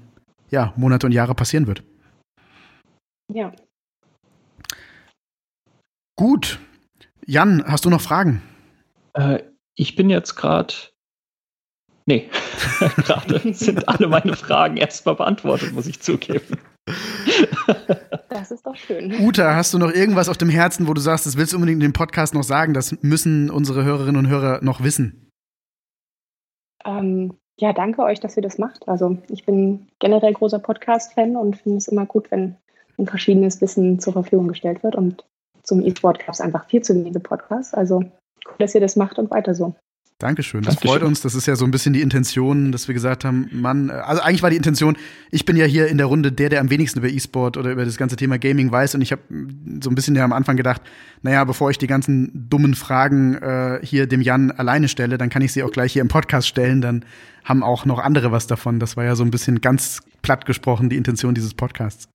ja, Monate und Jahre passieren wird. Ja. Gut. Jan, hast du noch Fragen? Äh, ich bin jetzt gerade Nee, gerade sind alle meine Fragen erstmal beantwortet, muss ich zugeben. Das ist doch schön. Uta, hast du noch irgendwas auf dem Herzen, wo du sagst, das willst du unbedingt in dem Podcast noch sagen? Das müssen unsere Hörerinnen und Hörer noch wissen. Ähm, ja, danke euch, dass ihr das macht. Also ich bin generell großer Podcast-Fan und finde es immer gut, wenn ein verschiedenes Wissen zur Verfügung gestellt wird. Und zum E-Sport gab es einfach viel zu wenige Podcasts. Also cool, dass ihr das macht und weiter so. Dankeschön. Das Dankeschön. freut uns. Das ist ja so ein bisschen die Intention, dass wir gesagt haben, Mann, also eigentlich war die Intention, ich bin ja hier in der Runde der, der am wenigsten über E-Sport oder über das ganze Thema Gaming weiß. Und ich habe so ein bisschen ja am Anfang gedacht, naja, bevor ich die ganzen dummen Fragen äh, hier dem Jan alleine stelle, dann kann ich sie auch gleich hier im Podcast stellen. Dann haben auch noch andere was davon. Das war ja so ein bisschen ganz platt gesprochen die Intention dieses Podcasts.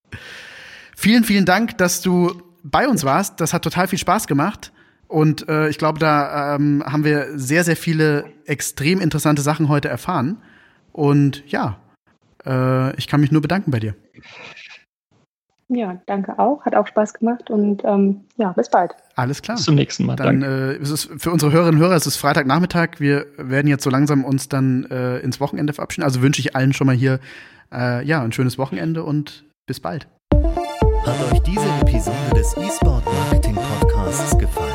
Vielen, vielen Dank, dass du bei uns warst. Das hat total viel Spaß gemacht. Und äh, ich glaube, da ähm, haben wir sehr, sehr viele extrem interessante Sachen heute erfahren. Und ja, äh, ich kann mich nur bedanken bei dir. Ja, danke auch. Hat auch Spaß gemacht und ähm, ja, bis bald. Alles klar. Bis zum nächsten Mal. Dann äh, ist es für unsere Hörerinnen und Hörer, es ist Freitagnachmittag. Wir werden jetzt so langsam uns dann äh, ins Wochenende verabschieden. Also wünsche ich allen schon mal hier äh, ja ein schönes Wochenende und bis bald. Hat euch diese Episode des eSport Marketing Podcasts gefallen?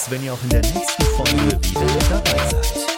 uns, wenn ihr auch in der nächsten Folge wieder dabei seid.